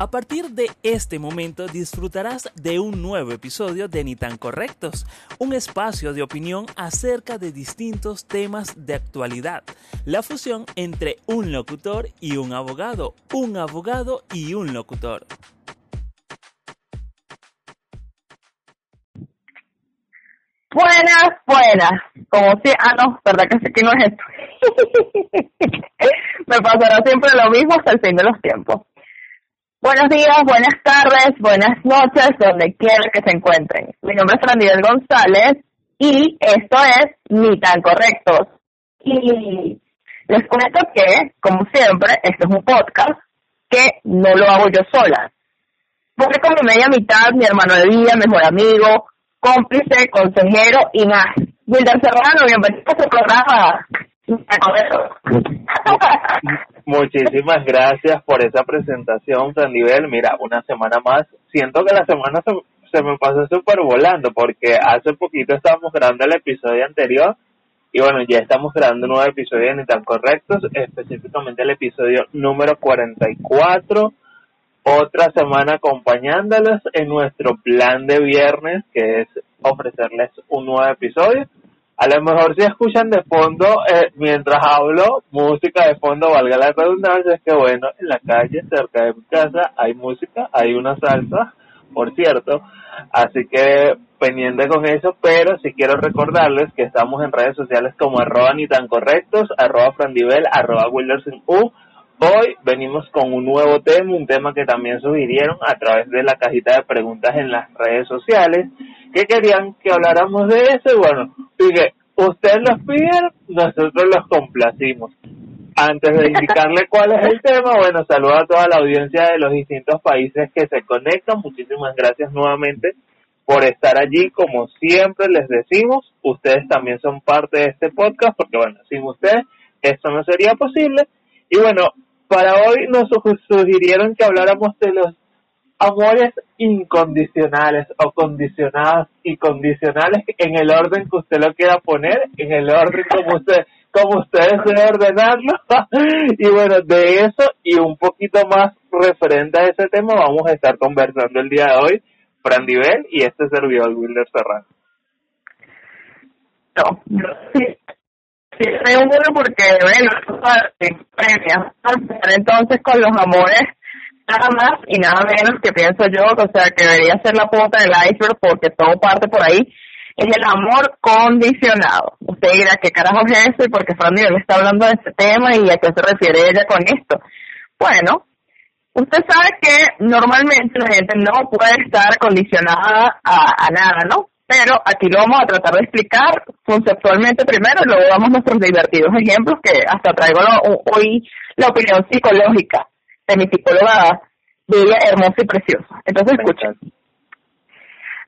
A partir de este momento disfrutarás de un nuevo episodio de Ni tan Correctos, un espacio de opinión acerca de distintos temas de actualidad, la fusión entre un locutor y un abogado, un abogado y un locutor. Buenas, buenas. Como si, ah no, verdad que, que no es esto. Me pasará siempre lo mismo hasta el fin de los tiempos. Buenos días, buenas tardes, buenas noches, donde quiera que se encuentren. Mi nombre es Frandiel González y esto es Ni tan correctos. Y les cuento que, como siempre, este es un podcast que no lo hago yo sola. Porque como media mitad, mi hermano de vida, mejor amigo, cómplice, consejero y más. Wilder Serrano, bienvenido a su programa. Muchísimas gracias por esa presentación, San Nivel. Mira, una semana más. Siento que la semana se, se me pasó súper volando porque hace poquito estábamos grabando el episodio anterior y bueno, ya estamos grabando un nuevo episodio de Ni Tan Correctos, específicamente el episodio número 44. Otra semana acompañándolos en nuestro plan de viernes, que es ofrecerles un nuevo episodio a lo mejor si escuchan de fondo, eh, mientras hablo, música de fondo, valga la redundancia, es que bueno, en la calle, cerca de mi casa, hay música, hay una salsa, por cierto, así que pendiente con eso, pero si quiero recordarles que estamos en redes sociales como arroba ni tan correctos, arroba frandivel, arroba U. Hoy venimos con un nuevo tema, un tema que también sugirieron a través de la cajita de preguntas en las redes sociales, que querían que habláramos de eso y bueno, dije, ustedes los piden, nosotros los complacimos. Antes de indicarle cuál es el tema, bueno, saludo a toda la audiencia de los distintos países que se conectan. Muchísimas gracias nuevamente por estar allí. Como siempre les decimos, ustedes también son parte de este podcast, porque bueno, sin ustedes esto no sería posible. Y bueno, para hoy nos sugirieron que habláramos de los amores incondicionales o condicionados y condicionales en el orden que usted lo quiera poner, en el orden como usted como usted desee ordenarlo. y bueno, de eso y un poquito más referente a ese tema vamos a estar conversando el día de hoy, Fran Divel y este servidor Wilder Serrano. No, sí, sí, un porque, bueno, entonces con los amores nada más y nada menos que pienso yo, o sea, que debería ser la punta del iceberg porque todo parte por ahí, es el amor condicionado. Usted dirá, ¿qué carajo es eso? Y porque Fran me está hablando de este tema y a qué se refiere ella con esto. Bueno, usted sabe que normalmente la gente no puede estar condicionada a, a nada, ¿no? Pero aquí lo vamos a tratar de explicar conceptualmente primero y luego damos nuestros divertidos ejemplos que hasta traigo hoy la opinión psicológica de mi psicóloga bella, hermosa y preciosa. Entonces, escuchen.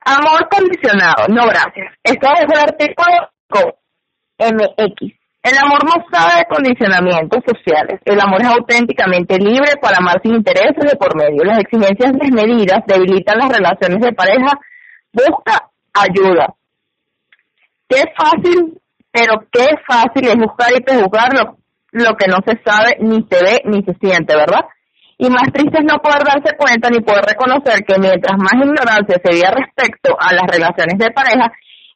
Amor condicionado, no gracias. Esto es el artículo con MX. El amor no sabe de condicionamientos sociales. El amor es auténticamente libre para amar sin intereses de por medio. Las exigencias desmedidas debilitan las relaciones de pareja. Busca ayuda. Qué fácil, pero qué fácil es buscar y prejuzgar lo, lo que no se sabe, ni se ve, ni se siente, ¿verdad? Y más triste es no poder darse cuenta ni poder reconocer que mientras más ignorancia se veía respecto a las relaciones de pareja,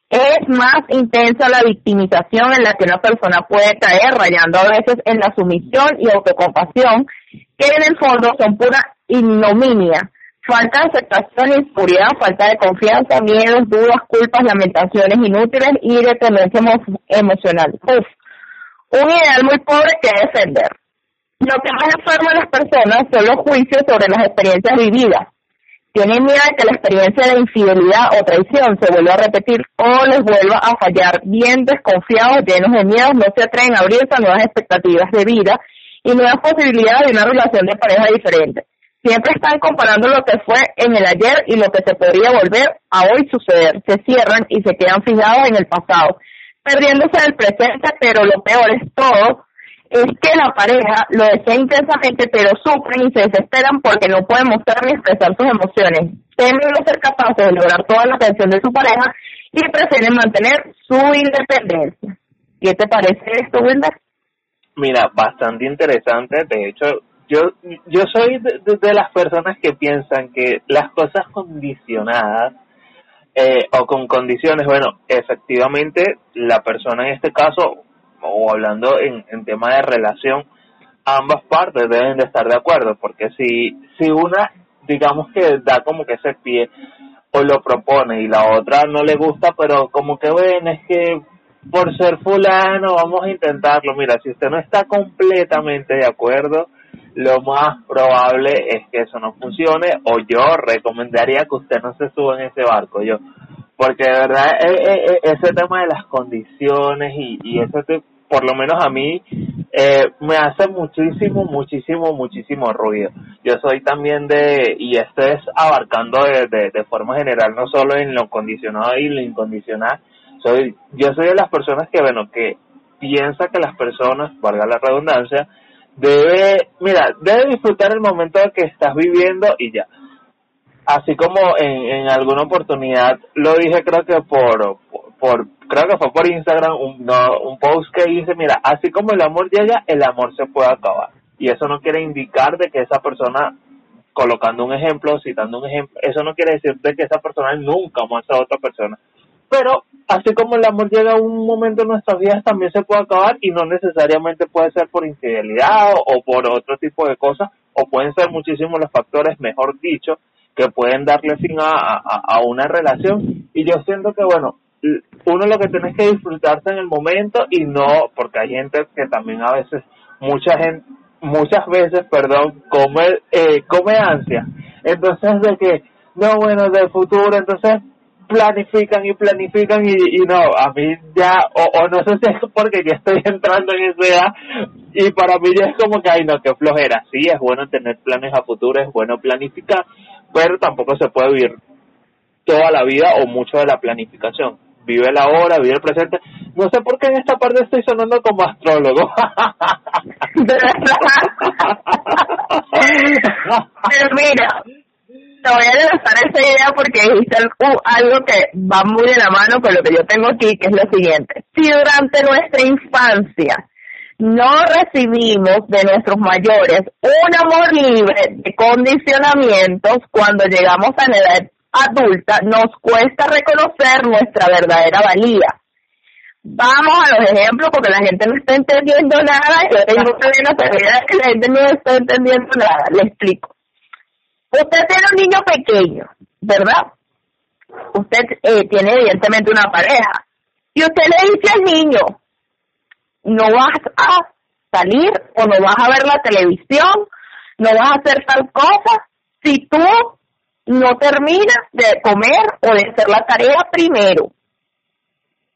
es más intensa la victimización en la que una persona puede caer, rayando a veces en la sumisión y autocompasión, que en el fondo son pura ignominia, falta de aceptación, inseguridad, falta de confianza, miedos, dudas, culpas, lamentaciones inútiles y dependencia emocional. Uf, un ideal muy pobre que defender. Lo que más enferma a las personas son los juicios sobre las experiencias vividas. Tienen miedo de que la experiencia de infidelidad o traición se vuelva a repetir o les vuelva a fallar. Bien desconfiados, llenos de miedo, no se atreven a abrirse a nuevas expectativas de vida y nuevas posibilidades de una relación de pareja diferente. Siempre están comparando lo que fue en el ayer y lo que se podría volver a hoy suceder. Se cierran y se quedan fijados en el pasado, perdiéndose del presente, pero lo peor es todo es que la pareja lo desea intensamente, pero sufren y se desesperan porque no pueden mostrar ni expresar sus emociones. Temen no ser capaces de lograr toda la atención de su pareja y prefieren mantener su independencia. ¿Qué te parece esto, Wilder? Mira, bastante interesante. De hecho, yo yo soy de, las personas que piensan que las cosas condicionadas eh, o con condiciones, bueno, efectivamente la persona en este caso, o hablando en, en tema de relación, ambas partes deben de estar de acuerdo, porque si, si una, digamos que da como que ese pie o lo propone y la otra no le gusta, pero como que bueno, es que por ser fulano vamos a intentarlo. Mira, si usted no está completamente de acuerdo, lo más probable es que eso no funcione o yo recomendaría que usted no se suba en ese barco, yo, porque de verdad e, e, e, ese tema de las condiciones y, y ese por lo menos a mí eh, me hace muchísimo, muchísimo, muchísimo ruido. Yo soy también de, y esto es abarcando de, de, de forma general, no solo en lo condicionado y lo incondicional, soy, yo soy de las personas que, bueno, que piensa que las personas, valga la redundancia, debe, mira, debe disfrutar el momento que estás viviendo y ya. Así como en, en alguna oportunidad lo dije, creo que por, por, creo que fue por Instagram, un, no, un post que dice, mira, así como el amor llega, el amor se puede acabar. Y eso no quiere indicar de que esa persona, colocando un ejemplo, citando un ejemplo, eso no quiere decir de que esa persona nunca más a otra persona. Pero así como el amor llega a un momento en nuestras vidas, también se puede acabar y no necesariamente puede ser por infidelidad o, por otro tipo de cosas, o pueden ser muchísimos los factores, mejor dicho, que pueden darle fin a, a, una relación. Y yo siento que, bueno, uno lo que tiene que disfrutarse en el momento y no, porque hay gente que también a veces, mucha gente, muchas veces, perdón, come, eh, come ansia. Entonces, de que, no, bueno, del futuro, entonces planifican y planifican y, y no, a mí ya, o, no sé si es porque ya estoy entrando en esa edad y para mí ya es como que, ay no, qué flojera, sí, es bueno tener planes a futuro, es bueno planificar, pero tampoco se puede vivir toda la vida o mucho de la planificación. Vive la hora, vive el presente. No sé por qué en esta parte estoy sonando como astrólogo. pero mira, te voy a lanzar esa idea porque dijiste algo que va muy de la mano con lo que yo tengo aquí, que es lo siguiente. Si durante nuestra infancia no recibimos de nuestros mayores un amor libre de condicionamientos, cuando llegamos a la edad adulta nos cuesta reconocer nuestra verdadera valía. Vamos a los ejemplos porque la gente no está entendiendo nada. Yo tengo una que la gente no está entendiendo nada. Le explico Usted tiene un niño pequeño, ¿verdad? Usted eh, tiene evidentemente una pareja. Y usted le dice al niño, no vas a salir o no vas a ver la televisión, no vas a hacer tal cosa si tú no terminas de comer o de hacer la tarea primero.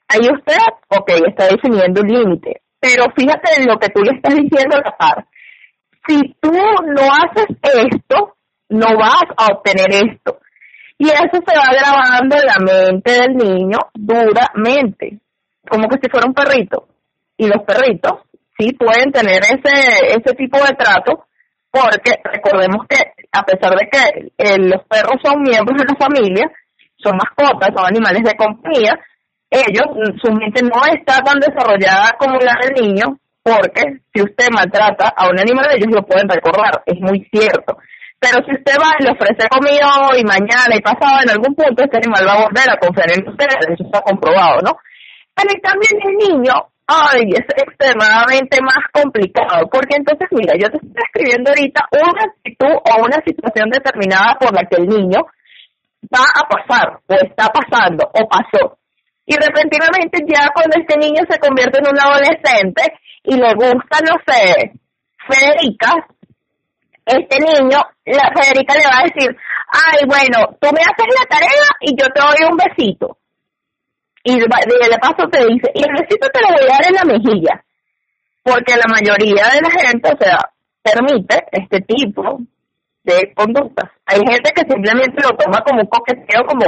Ahí usted, ok, está definiendo un límite. Pero fíjate en lo que tú le estás diciendo a la par. Si tú no haces esto, no vas a obtener esto. Y eso se va grabando en la mente del niño duramente, como que si fuera un perrito. Y los perritos sí pueden tener ese, ese tipo de trato, porque recordemos que a pesar de que eh, los perros son miembros de la familia, son mascotas, son animales de compañía, ellos, su mente no está tan desarrollada como la del niño, porque si usted maltrata a un animal, ellos lo pueden recordar, es muy cierto. Pero si usted va y le ofrece comida hoy, mañana y pasado, en algún punto este animal va a volver a confiar en usted, eso está comprobado, ¿no? Pero también el niño, ay, es extremadamente más complicado, porque entonces, mira, yo te estoy escribiendo ahorita una actitud o una situación determinada por la que el niño va a pasar, o está pasando, o pasó. Y repentinamente ya cuando este niño se convierte en un adolescente y le gusta, no sé, Federica, este niño, la Federica le va a decir, ay, bueno, tú me haces la tarea y yo te doy un besito. Y de paso te dice, y el besito te lo voy a dar en la mejilla. Porque la mayoría de la gente, o sea, permite este tipo de conductas. Hay gente que simplemente lo toma como un coqueteo, como,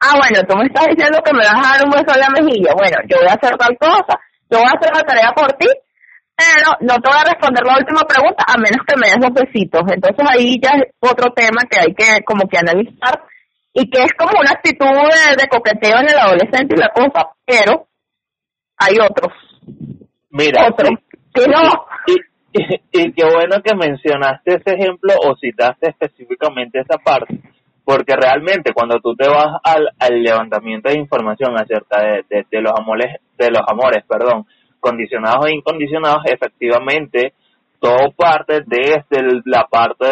ah, bueno, tú me estás diciendo que me vas a dar un beso en la mejilla. Bueno, yo voy a hacer tal cosa, yo voy a hacer la tarea por ti pero no te voy a responder la última pregunta a menos que me des los besitos. Entonces ahí ya es otro tema que hay que como que analizar y que es como una actitud de, coqueteo en el adolescente y la cosa, pero hay otros. Mira, otros que no. y, qué bueno que mencionaste ese ejemplo o citaste específicamente esa parte, porque realmente cuando tú te vas al, al levantamiento de información acerca de, de, los amores, de los amores, perdón, condicionados e incondicionados, efectivamente todo parte desde la parte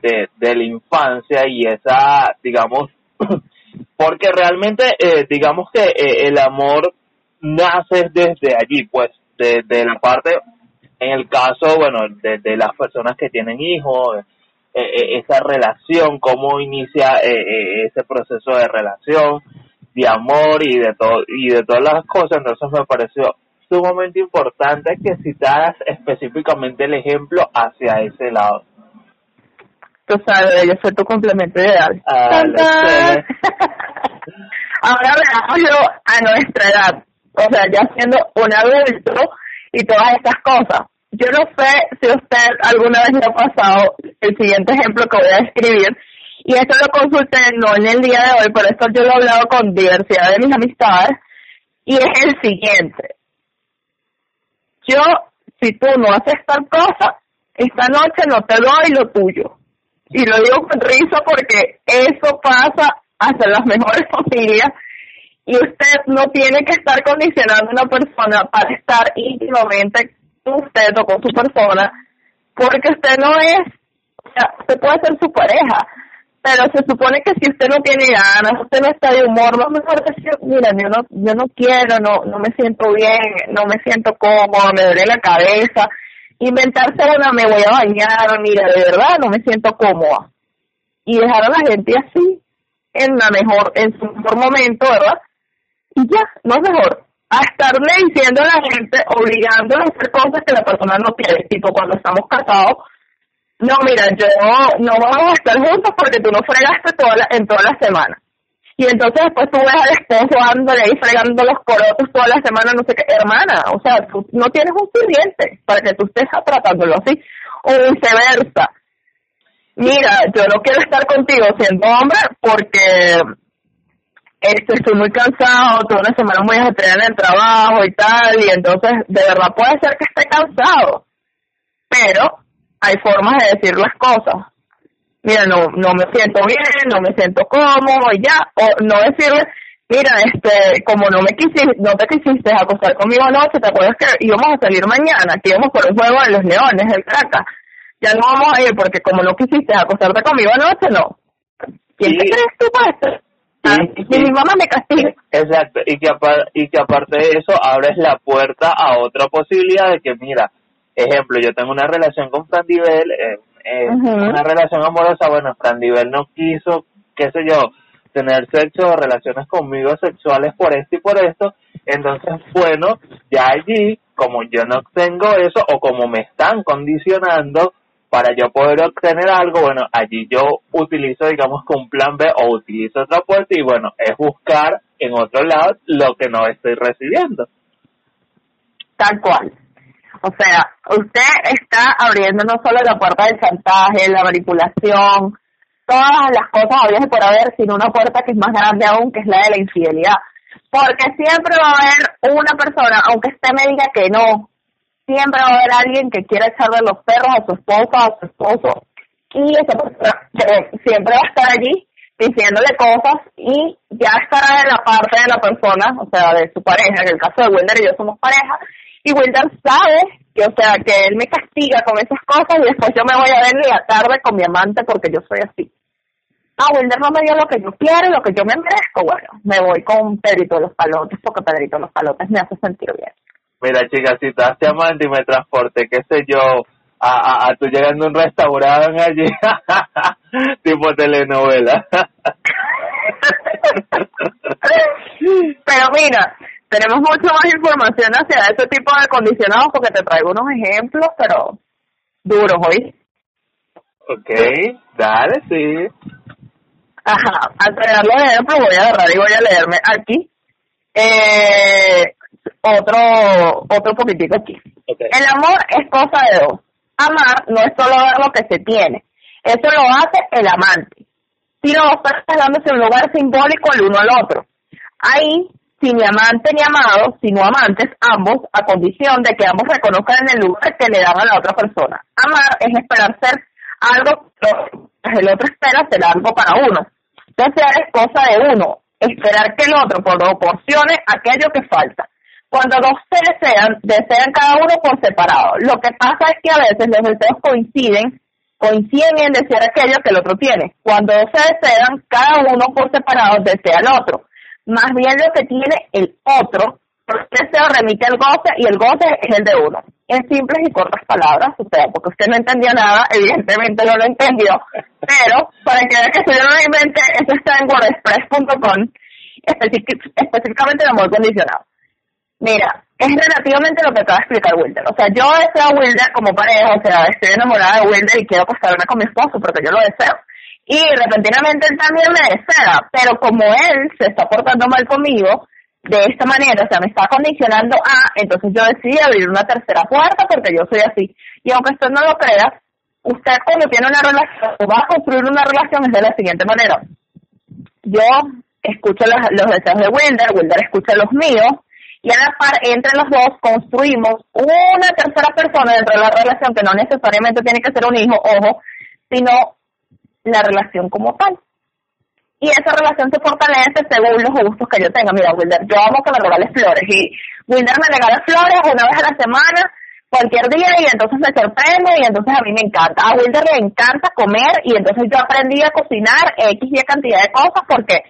de, de, la infancia y esa, digamos, porque realmente, eh, digamos que eh, el amor nace desde allí, pues, de, la parte, en el caso, bueno, de, las personas que tienen hijos, eh, esa relación, cómo inicia ese proceso de relación, de amor y de todo y de todas las cosas, entonces me pareció sumamente importante que citaras específicamente el ejemplo hacia ese lado. Tú sabes, yo soy tu complemento ideal. Ah, Ahora veámoslo a nuestra edad, o sea, ya siendo un adulto y todas estas cosas. Yo no sé si usted alguna vez le ha pasado el siguiente ejemplo que voy a escribir, y esto lo consulté no en el día de hoy, por esto yo lo he hablado con diversidad de mis amistades, y es el siguiente yo, si tú no haces tal cosa, esta noche no te doy lo tuyo. Y lo digo con risa porque eso pasa hasta las mejores familias y usted no tiene que estar condicionando a una persona para estar íntimamente con usted o con su persona porque usted no es, o sea, usted puede ser su pareja, pero se supone que si usted no tiene ganas, usted no está de humor, no mejor decir, mira, yo no, yo no quiero, no, no me siento bien, no me siento cómodo, me duele la cabeza, inventarse una, me voy a bañar, mira, de verdad no me siento cómoda. Y dejar a la gente así, en la mejor, en su mejor momento, ¿verdad? Y ya, no es mejor. A estarle diciendo a la gente, obligándola a hacer cosas que la persona no quiere, tipo cuando estamos casados, no, mira, yo no vamos a estar juntos porque tú no fregaste toda en toda la semana. Y entonces después tú ves al esposo dándole ahí fregando los corotos toda la semana, no sé qué, hermana, o sea, tú no tienes un sirviente para que tú estés tratándolo así, o viceversa. Mira, yo no quiero estar contigo siendo hombre porque este, estoy muy cansado, toda una semana muy ajetreada en el trabajo y tal, y entonces de verdad puede ser que esté cansado, pero hay formas de decir las cosas. Mira, no, no me siento bien, no me siento cómodo y ya, o no decirle, mira, este, como no me quisiste, no te quisiste acostar conmigo anoche, ¿te acuerdas que íbamos a salir mañana, que íbamos por un juego de los leones, el Caracas? Ya no vamos a ir porque como no quisiste acostarte conmigo anoche, no. ¿Quién te crees tú para esto? Ah, mi mamá me castiga. Exacto, y que, y que aparte de eso abres la puerta a otra posibilidad de que, mira, Ejemplo, yo tengo una relación con Fran Divel, eh, eh, una relación amorosa, bueno, Fran Divel no quiso, qué sé yo, tener sexo o relaciones conmigo sexuales por esto y por esto, entonces, bueno, ya allí, como yo no tengo eso o como me están condicionando para yo poder obtener algo, bueno, allí yo utilizo, digamos, con un plan B o utilizo otra puerta y bueno, es buscar en otro lado lo que no estoy recibiendo. Tal cual. O sea, usted está abriendo no solo la puerta del chantaje, la manipulación, todas las cosas habías por haber, sino una puerta que es más grande aún, que es la de la infidelidad. Porque siempre va a haber una persona, aunque usted me diga que no, siempre va a haber alguien que quiera echarle los perros a su esposa a su esposo. Y esa persona siempre va a estar allí diciéndole cosas y ya estará en la parte de la persona, o sea, de su pareja, en el caso de Wilder y yo somos pareja, y Wilder sabe que, o sea, que él me castiga con esas cosas y después yo me voy a ver en la tarde con mi amante porque yo soy así. Ah, Wilder no me dio lo que yo quiero, lo que yo me merezco. Bueno, me voy con Pedrito de los Palotes porque Pedrito de los Palotes me hace sentir bien. Mira, chicas, si estás amante y me transporte, qué sé yo, a, a, tú llegando a un restaurante allí, tipo telenovela. Pero mira, tenemos mucho más información hacia ese tipo de condicionados porque te traigo unos ejemplos, pero duros hoy. Ok, dale, sí. Ajá, al traer los ejemplos voy a agarrar y voy a leerme aquí eh, otro otro poquitico aquí. El amor es cosa de dos. Amar no es solo ver lo que se tiene, eso lo hace el amante. Si no, estás dándose un lugar simbólico el uno al otro. Ahí sin ni amante ni amado, sino amantes ambos, a condición de que ambos reconozcan el lugar que le dan a la otra persona. Amar es esperar ser algo el otro espera ser algo para uno. Desear es cosa de uno, esperar que el otro proporcione aquello que falta. Cuando dos se desean, desean cada uno por separado. Lo que pasa es que a veces los deseos coinciden, coinciden en desear aquello que el otro tiene. Cuando dos se desean, cada uno por separado desea al otro. Más bien lo que tiene el otro, el deseo remite al goce y el goce es el de uno. En simples y cortas palabras, porque usted no entendió nada, evidentemente no lo entendió, pero para que vea que no lo inventé, eso está en wordpress.com, específicamente el amor condicionado. Mira, es relativamente lo que acaba de explicar Wilder. O sea, yo deseo a Wilder como pareja, o sea, estoy enamorada de Wilder y quiero acostarme con mi esposo porque yo lo deseo. Y repentinamente él también me desea, pero como él se está portando mal conmigo, de esta manera, o sea, me está condicionando a, entonces yo decidí abrir una tercera puerta porque yo soy así. Y aunque usted no lo crea, usted cuando tiene una relación, o va a construir una relación es de la siguiente manera. Yo escucho los, los deseos de Wilder, Wilder escucha los míos, y a la par entre los dos construimos una tercera persona dentro de la relación que no necesariamente tiene que ser un hijo, ojo, sino la relación como tal. Y esa relación se fortalece según los gustos que yo tenga. Mira, Wilder, yo amo que me regales flores y Wilder me regala flores una vez a la semana, cualquier día y entonces me sorprende y entonces a mí me encanta. A Wilder le encanta comer y entonces yo aprendí a cocinar X y cantidad de cosas porque,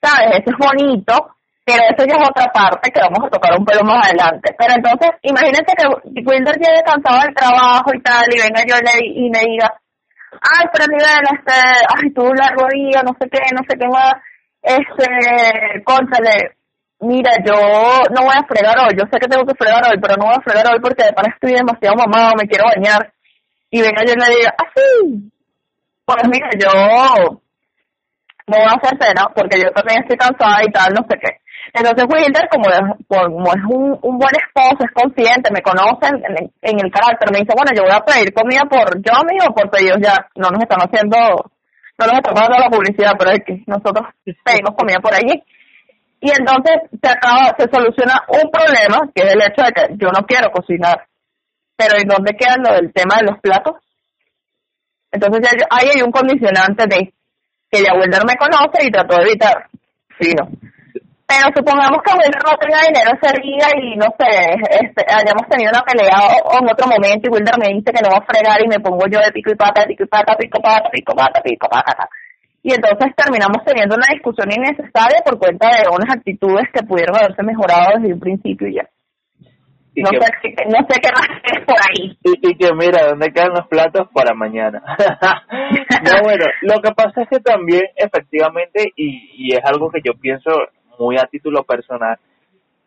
¿sabes? Eso es bonito pero eso ya es otra parte que vamos a tocar un pelo más adelante. Pero entonces, imagínense que Wilder llegue cansado del trabajo y tal, y venga yo y me diga, ay, pero nivel, este, ay, tú largo día, no sé qué, no sé qué más, este, cónchale, mira, yo no voy a fregar hoy, yo sé que tengo que fregar hoy, pero no voy a fregar hoy porque de estoy demasiado mamado, me quiero bañar. Y venga yo y le diga, ah, sí, pues mira, yo no voy a hacer cena porque yo también estoy cansada y tal, no sé qué. Entonces Wilder, como es, un, un buen esposo, es consciente, me conoce en, en, el carácter, me dice, bueno, yo voy a pedir comida por yo o por pedidos ya. No nos están haciendo, no nos están dando la publicidad, pero es que nosotros pedimos comida por allí. Y entonces se acaba, se soluciona un problema, que es el hecho de que yo no quiero cocinar. Pero ¿y dónde queda lo del tema de los platos? Entonces ahí hay un condicionante de que ya Wilder me conoce y trató de evitar. Sí, no pero supongamos que Wilder no tenga dinero ese día y no sé, este, hayamos tenido una pelea o, en otro momento y Wilder me dice que no va a fregar y me pongo yo de pico y pata, pico y pata, pico pata, pico pata, pico pata. Y entonces terminamos teniendo una discusión innecesaria por cuenta de unas actitudes que pudieron haberse mejorado desde un principio y ya. no, sé, no sé qué más es por ahí. Y, y, que mira, ¿dónde quedan los platos para mañana? no, bueno, lo que pasa es que también efectivamente, y, y es algo que yo pienso muy a título personal.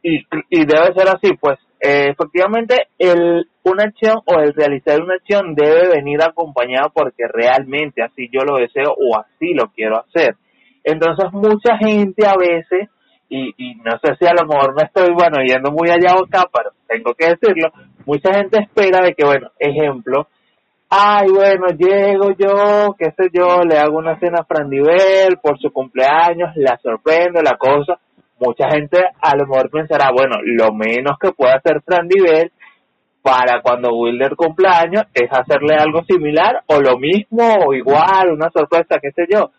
Y, y debe ser así, pues eh, efectivamente el, una acción o el realizar una acción debe venir acompañada porque realmente así yo lo deseo o así lo quiero hacer. Entonces mucha gente a veces, y, y no sé si a lo mejor no estoy, bueno, yendo muy allá o acá, pero tengo que decirlo, mucha gente espera de que, bueno, ejemplo, ay, bueno, llego yo, qué sé yo, le hago una cena a Frandivel por su cumpleaños, la sorprendo, la cosa. Mucha gente a lo mejor pensará, bueno, lo menos que puede hacer Frandivel para cuando Wilder cumpleaños es hacerle algo similar o lo mismo o igual, una sorpresa, qué sé yo.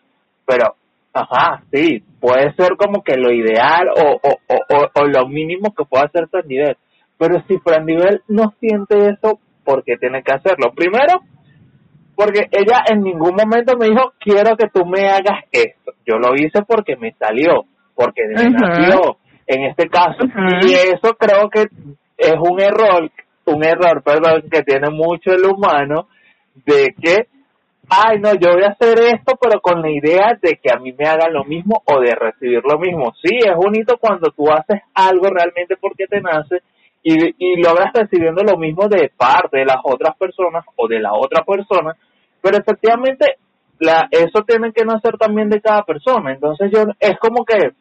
Pero, ajá, sí, puede ser como que lo ideal o, o, o, o lo mínimo que pueda hacer Frandivel. Pero si Frandivel no siente eso, porque tiene que hacerlo. Primero, porque ella en ningún momento me dijo, quiero que tú me hagas esto. Yo lo hice porque me salió, porque me nació, en este caso. Y eso creo que es un error, un error, perdón, que tiene mucho el humano, de que, ay, no, yo voy a hacer esto, pero con la idea de que a mí me hagan lo mismo o de recibir lo mismo. Sí, es bonito cuando tú haces algo realmente porque te nace, y, y logras recibiendo lo mismo de parte de las otras personas o de la otra persona, pero efectivamente la, eso tiene que nacer también de cada persona. Entonces yo es como que,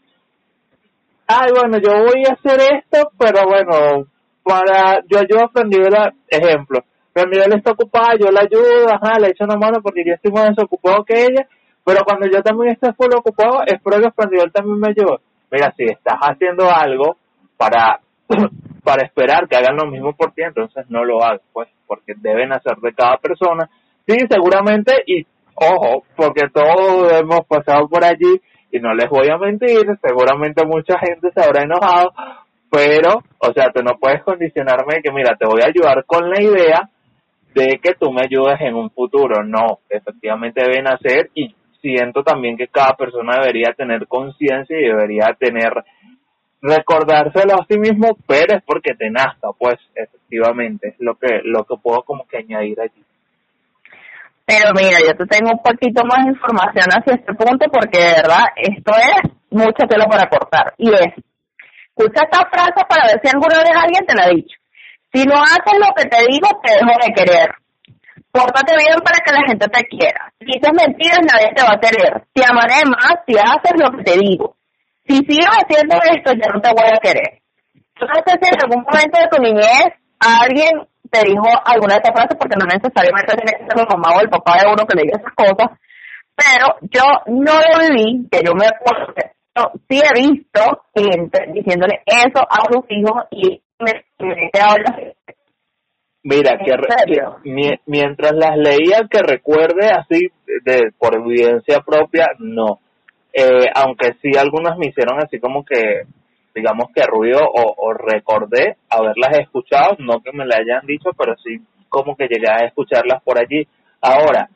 ay, bueno, yo voy a hacer esto, pero bueno, para, yo ayudo a Frandiela, ejemplo, Frandiela está ocupada, yo la ayudo, ajá, le echo una mano porque yo estoy más desocupado que ella, pero cuando yo también esté full ocupado, espero que Frandivel también me ayude. mira, si estás haciendo algo para, para esperar que hagan lo mismo por ti, entonces no lo hagas, pues, porque deben hacer de cada persona. Sí, seguramente, y ojo, porque todos hemos pasado por allí, y no les voy a mentir, seguramente mucha gente se habrá enojado, pero, o sea, tú no puedes condicionarme que, mira, te voy a ayudar con la idea de que tú me ayudes en un futuro. No, efectivamente deben hacer y siento también que cada persona debería tener conciencia y debería tener, recordárselo a sí mismo, pero es porque te nazca, pues, efectivamente, es lo que, lo que puedo como que añadir allí. Pero mira, yo te tengo un poquito más de información hacia este punto porque de verdad esto es mucha tela para cortar. Y es, escucha esta frase para ver si alguna vez alguien te la ha dicho. Si no haces lo que te digo, te dejo de querer. Pórtate bien para que la gente te quiera. Si dices mentiras, nadie te va a querer. Te amaré más si haces lo que te digo. Si sigues haciendo esto, ya no te voy a querer. Yo no sé si en algún momento de tu niñez alguien te dijo alguna de estas frases, porque no necesariamente tiene que ser la mamá o el papá de uno que le diga esas cosas, pero yo no lo viví, que yo me acuerdo, yo sí he visto gente diciéndole eso a sus hijos y me, me Mira, que, mientras las leía, que recuerde así, de, por evidencia propia, no. Eh, aunque sí algunas me hicieron así como que digamos que ruido o, recordé haberlas escuchado, no que me la hayan dicho, pero sí como que llegué a escucharlas por allí. Ahora,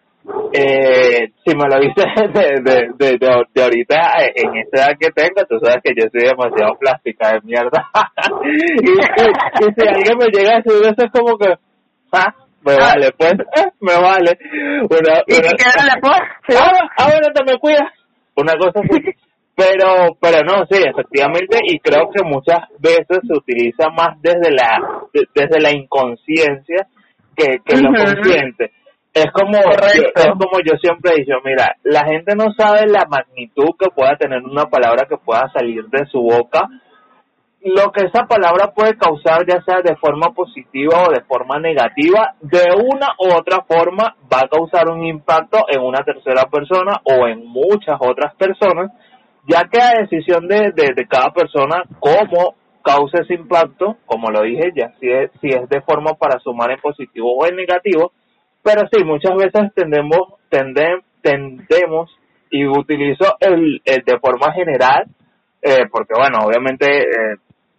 eh, si me lo dices de, de, de, ahorita en esta edad que tengo, tú sabes que yo soy demasiado plástica de mierda. y, si alguien me llega a decir eso es como que, ah, me ah. vale, pues, me vale. Una, ¿Y una, qué pues? Ahora, ahora te me cuidas. Una cosa así. Pero, pero no, sí, efectivamente, y creo que muchas veces se utiliza más desde la, desde la inconsciencia que, que lo consciente. Es como, es como yo siempre he dicho, mira, la gente no sabe la magnitud que pueda tener una palabra que pueda salir de su boca, lo que esa palabra puede causar, ya sea de forma positiva o de forma negativa, de una u otra forma va a causar un impacto en una tercera persona o en muchas otras personas ya que a decisión de, de, cada persona cómo causa ese impacto, como lo dije ya, si es, si es de forma para sumar en positivo o en negativo, pero sí, muchas veces tendemos, tendem, tendemos y utilizo el, el de forma general, eh, porque bueno, obviamente eh,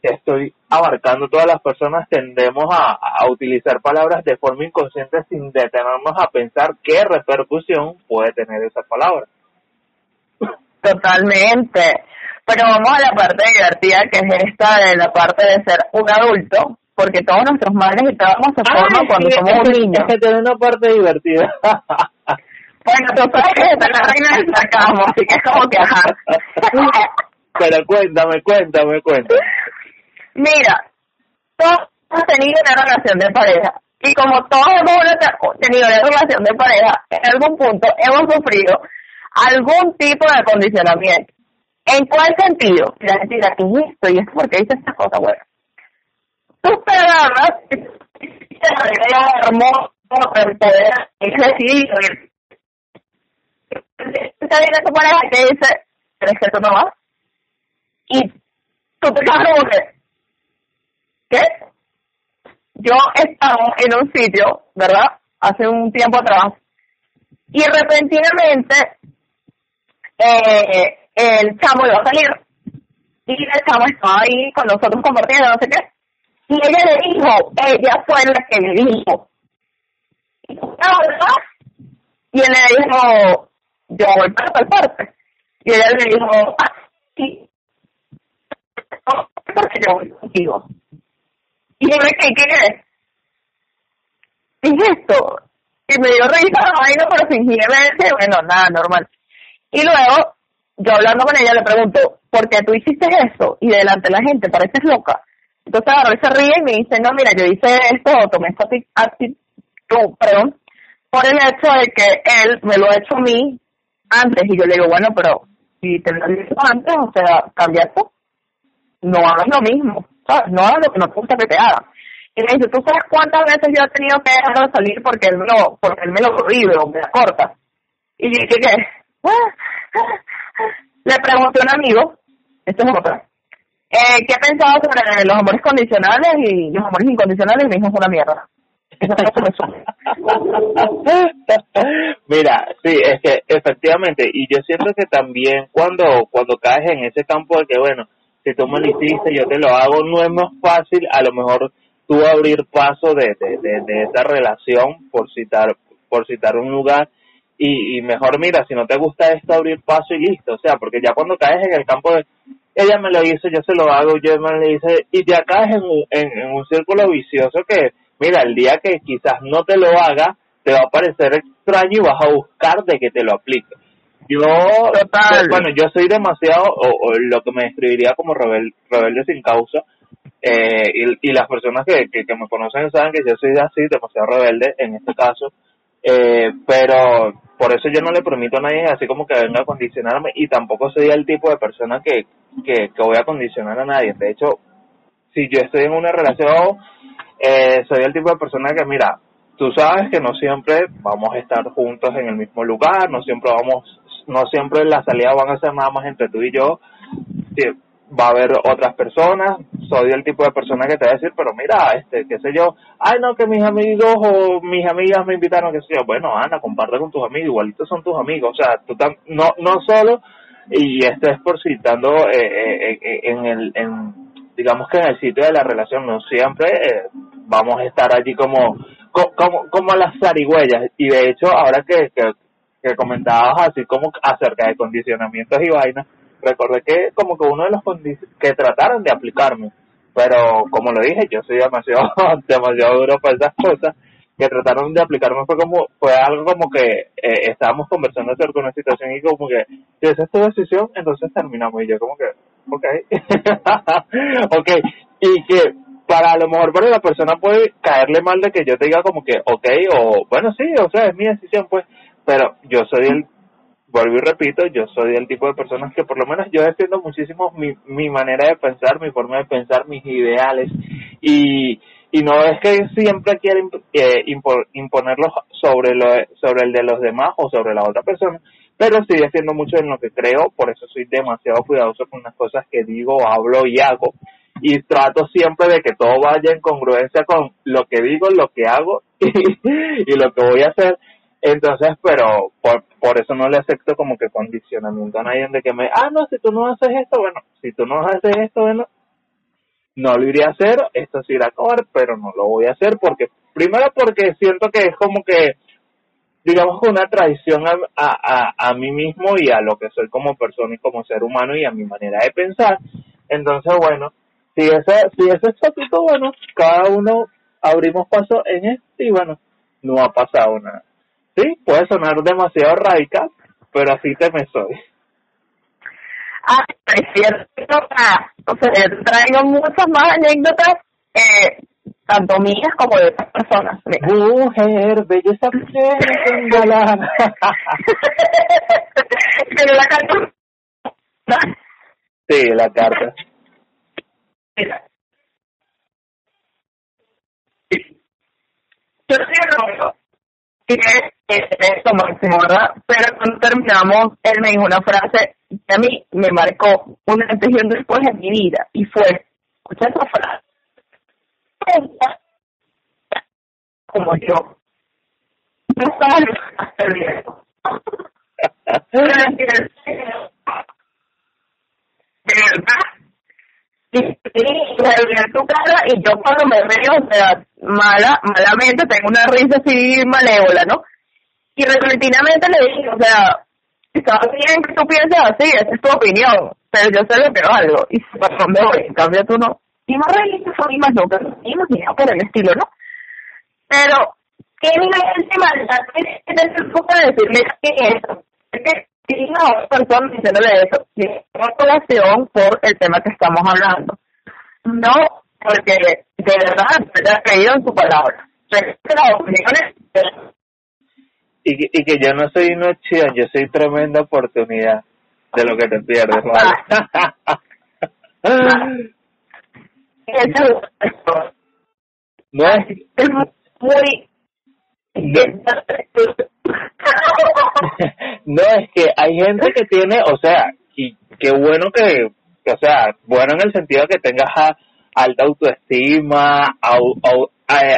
estoy abarcando todas las personas, tendemos a, a utilizar palabras de forma inconsciente sin detenernos a pensar qué repercusión puede tener esa palabra. Totalmente. Pero vamos a la parte divertida, que es esta de la parte de ser un adulto, porque todos nuestros madres y traumas se forman cuando somos un niño. Es que tiene una parte divertida. bueno, tú sabes que está la reina del sarcasmo, así que es como que ajá. Pero cuéntame, cuéntame, cuéntame. Mira, todos hemos tenido una relación de pareja. Y como todos hemos tenido una relación de pareja, en algún punto hemos sufrido algún tipo de acondicionamiento. ¿En cuál sentido? La gente dirá, ¿qué es esto? ¿Y es porque dice esta cosa? Bueno, tú te agarras, te arreglas hermoso, poder es decidido. Está viene tu pareja que dice, ¿crees que esto no va? Y tú te quedas como que, ¿qué? Yo estaba en un sitio, ¿verdad? Hace un tiempo atrás, y repentinamente eh, el chamo iba a salir y el chamo estaba ahí con nosotros compartiendo, no sé qué. Y ella le dijo, ella fue la que le dijo. Y él le dijo, yo voy para tal parte. Y ella le dijo, ah, sí. porque yo voy contigo. Y yo me quedé, ¿qué es? ¿Qué es esto? Y me dio risa la vaina, pero fingí bueno, nada, normal. Y luego, yo hablando con ella le pregunto, ¿por qué tú hiciste eso? Y delante de la gente, pareces loca. Entonces agarró y se ríe y me dice, no, mira, yo hice esto o tomé esta actitud, perdón, por el hecho de que él me lo ha hecho a mí antes. Y yo le digo, bueno, pero si te lo hecho antes, o sea, cambia esto. No hagas lo mismo, ¿sabes? No hagas lo que no te gusta que te haga. Y me dice, ¿tú sabes cuántas veces yo he tenido que dejarlo de salir porque él me lo, porque él me lo prohíbe o me la corta? Y dije, ¿qué? Le pregunté a un amigo, Esto es otra. Eh, ¿Qué he pensado sobre los amores condicionales y los amores incondicionales? mismo es una mierda. Mira, sí, es que efectivamente, y yo siento que también cuando cuando caes en ese campo de que, bueno, si tú me lo hiciste, yo te lo hago, no es más fácil a lo mejor tú abrir paso de, de, de, de esa relación, por citar por citar un lugar, y, y mejor mira, si no te gusta esto, abrir paso y listo, o sea, porque ya cuando caes en el campo de, ella me lo hizo, yo se lo hago, yo me lo hice, y ya caes en, en, en un círculo vicioso que, mira, el día que quizás no te lo haga, te va a parecer extraño y vas a buscar de que te lo aplique. Yo, bueno, yo soy demasiado, o, lo que me describiría como rebel, rebelde sin causa, eh, y, y las personas que, que, que me conocen saben que yo soy así, demasiado rebelde en este caso, eh, pero por eso yo no le permito a nadie así como que venga a condicionarme y tampoco soy el tipo de persona que, que, que voy a condicionar a nadie. De hecho, si yo estoy en una relación, eh, soy el tipo de persona que, mira, tú sabes que no siempre vamos a estar juntos en el mismo lugar, no siempre vamos, no siempre las salidas van a ser nada más entre tú y yo. Va a haber otras personas, soy el tipo de persona que te va a decir, pero mira, este, qué sé yo, ay no, que mis amigos o mis amigas me invitaron, que sé yo, bueno, Ana, comparte con tus amigos, igualitos son tus amigos, o sea, tú no, no solo, y esto es por citando eh, eh, eh, en el, en, digamos que en el sitio de la relación, no siempre vamos a estar allí como, como, como las zarigüeyas, y de hecho, ahora que, que, que comentabas así como acerca de condicionamientos y vainas, recordé que como que uno de los que trataron de aplicarme, pero como lo dije, yo soy demasiado, demasiado duro para esas cosas, que trataron de aplicarme fue como, fue algo como que eh, estábamos conversando acerca de una situación y como que, si esa es tu decisión, entonces terminamos y yo como que, ok, ok, y que para a lo mejor para la persona puede caerle mal de que yo te diga como que, ok, o bueno, sí, o sea, es mi decisión pues, pero yo soy el vuelvo y repito, yo soy el tipo de personas que por lo menos yo defiendo muchísimo mi, mi manera de pensar, mi forma de pensar, mis ideales. Y, y no es que siempre quiera eh, imponerlos sobre, lo, sobre el de los demás o sobre la otra persona, pero sí defiendo mucho en lo que creo, por eso soy demasiado cuidadoso con las cosas que digo, hablo y hago. Y trato siempre de que todo vaya en congruencia con lo que digo, lo que hago y lo que voy a hacer entonces, pero por, por eso no le acepto como que condicionamiento a nadie de que me, ah, no, si tú no haces esto, bueno, si tú no haces esto, bueno, no lo iría a hacer, esto sí irá a acabar, pero no lo voy a hacer porque, primero porque siento que es como que, digamos, una traición a, a, a, mí mismo y a lo que soy como persona y como ser humano y a mi manera de pensar. Entonces, bueno, si ese, si ese estatuto, bueno, cada uno abrimos paso en esto y bueno, no ha pasado nada. Sí, puede sonar demasiado radical, pero así te me soy. Ah, es cierto. O sea, traigo muchas más anécdotas, eh, tanto mías como de otras personas. Mujer, belleza embalada. Pero la carta. Sí, la carta. Yo soy que lo máximo, ¿verdad? Pero cuando terminamos, él me dijo una frase que a mí me marcó una y después en mi vida, y fue, escucha esa frase, como yo, no sabes hacer viejo. De verdad, y, y tu cara y yo cuando me veo, o sea, mala, malamente, tengo una risa así malévola, ¿no? Y repentinamente le dije, o sea, está bien que tú pienses así, esa es tu opinión, pero yo sé lo que algo, y para dónde voy, en cambio tú no. Y más realistas son y más no, pero imagino por el estilo, ¿no? Pero, ¿qué nivel de maldad tienes el poco de decirle que eso? Es que otra persona diciéndole eso, una colación por el tema que estamos hablando. No, porque de verdad te ha creído en su palabra. Las opiniones y que, y que yo no soy una chida, yo soy tremenda oportunidad de lo que te pierdes, no es muy no es que hay gente que tiene, o sea, y qué bueno que o sea, bueno en el sentido de que tengas alta autoestima,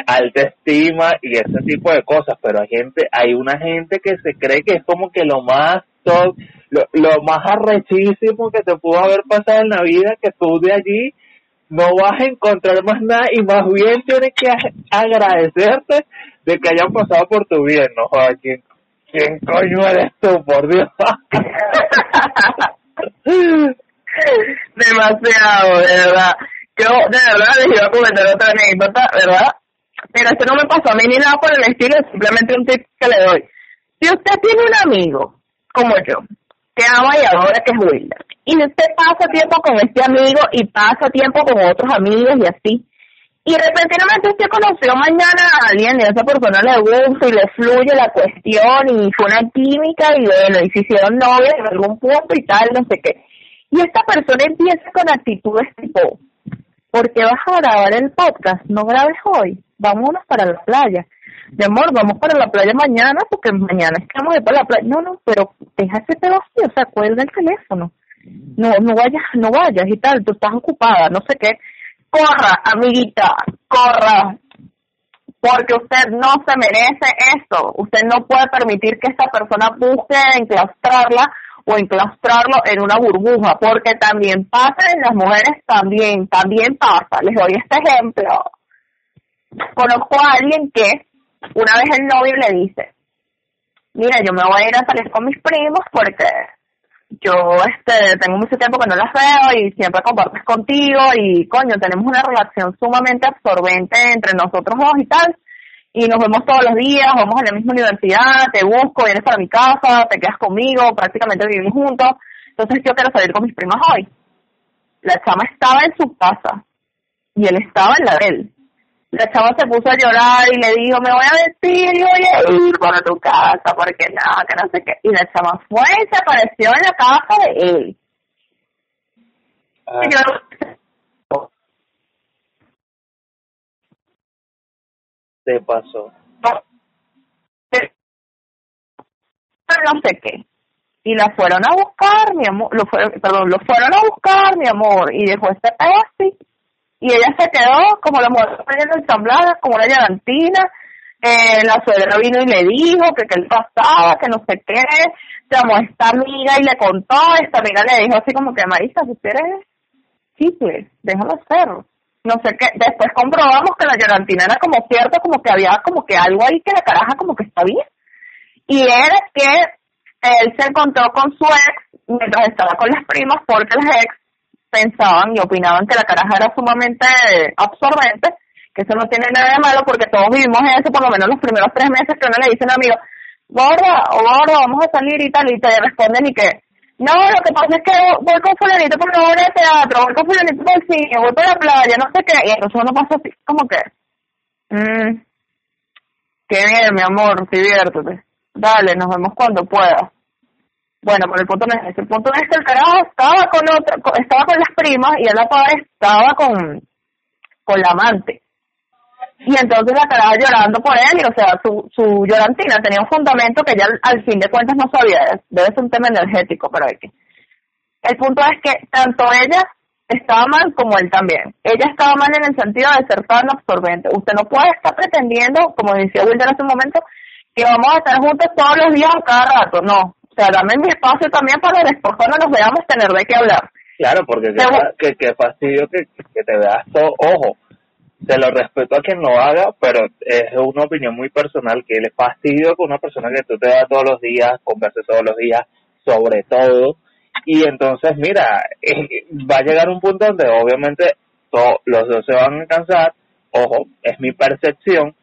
alta estima y ese tipo de cosas, pero hay gente, hay una gente que se cree que es como que lo más top, lo, lo más arrechísimo que te pudo haber pasado en la vida, que tú de allí no vas a encontrar más nada y más bien tienes que agradecerte de que hayan pasado por tu vida, no joder, ¿quién, quién coño eres tú, por Dios? Demasiado, de verdad. Yo, de verdad, les iba a comentar otra anécdota, ¿verdad? Pero esto no me pasó a mí ni nada por el estilo, es simplemente un tip que le doy. Si usted tiene un amigo, como yo, que ama y adora, que es Wilder, y usted pasa tiempo con este amigo y pasa tiempo con otros amigos y así, y repentinamente usted conoció mañana a alguien y a esa persona le gusta y le fluye la cuestión y fue una química y bueno, y se hicieron novios en algún punto y tal, no sé qué. Y esta persona empieza con actitudes tipo, ¿por qué vas a grabar el podcast? No grabes hoy, vámonos para la playa. De amor, vamos para la playa mañana porque mañana es que vamos a ir para la playa. No, no, pero deja ese pedo así, o sea, cuelga el teléfono. No, no vayas, no vayas y tal, tú estás ocupada, no sé qué corra, amiguita, corra, porque usted no se merece esto. Usted no puede permitir que esta persona busque enclaustrarla o enclaustrarlo en una burbuja, porque también pasa en las mujeres, también, también pasa. Les doy este ejemplo. Conozco a alguien que una vez el novio le dice, mira, yo me voy a ir a salir con mis primos porque yo este tengo mucho tiempo que no las veo y siempre compartes contigo y coño, tenemos una relación sumamente absorbente entre nosotros dos y tal. Y nos vemos todos los días, vamos a la misma universidad, te busco, vienes para mi casa, te quedas conmigo, prácticamente vivimos juntos. Entonces yo quiero salir con mis primas hoy. La chama estaba en su casa y él estaba en la de él. La chava se puso a llorar y le dijo, me voy a vestir y voy a ir para tu casa, porque nada, que no sé qué. Y la chava fue y se apareció en la casa de él. Ah. Y yo, te pasó. no sé qué. Y la fueron a buscar, mi amor, lo fueron, perdón, lo fueron a buscar, mi amor, y dejó este pedo así y ella se quedó como la mujer ensamblada, como una llegantina. Eh, la suegra vino y le dijo que qué le pasaba, que no sé qué. Llamó a esta amiga y le contó. Esta amiga le dijo así como que, Marisa, si quieres, sí, pues, déjalo hacer. No sé qué. Después comprobamos que la llegantina era como cierto, como que había como que algo ahí que la caraja como que está bien. Y era que él se encontró con su ex mientras estaba con las primas porque las ex pensaban y opinaban que la caraja era sumamente absorbente, que eso no tiene nada de malo porque todos vivimos eso por lo menos los primeros tres meses que uno le dice a un amigo, gorda o gorda, vamos a salir y tal, y te responden y que, no, lo que pasa es que voy con fulanito por una obra de teatro, voy con fulanito por el cine, voy por la playa, no sé qué, y entonces uno pasa así, como que, mmm, qué bien, mi amor, diviértete, dale, nos vemos cuando puedas. Bueno, pero el punto no es. El punto es que el carajo estaba con otra, estaba con las primas y él la estaba con, con la amante. Y entonces la caraja llorando por él, y o sea, su, su llorantina tenía un fundamento que ya al, fin de cuentas no sabía. Debe ser un tema energético, pero hay que. El punto es que tanto ella estaba mal como él también. Ella estaba mal en el sentido de ser tan absorbente. Usted no puede estar pretendiendo, como decía Wilder hace un momento, que vamos a estar juntos todos los días o cada rato. No, o sea, dame mi espacio también para después cuando nos veamos tener de qué hablar. Claro, porque que, que, fastidio que, que te veas todo, ojo, se lo respeto a quien lo haga, pero es una opinión muy personal que le fastidio con una persona que tú te veas todos los días, converses todos los días, sobre todo, y entonces, mira, eh, va a llegar un punto donde obviamente todos los dos se van a cansar, ojo, es mi percepción,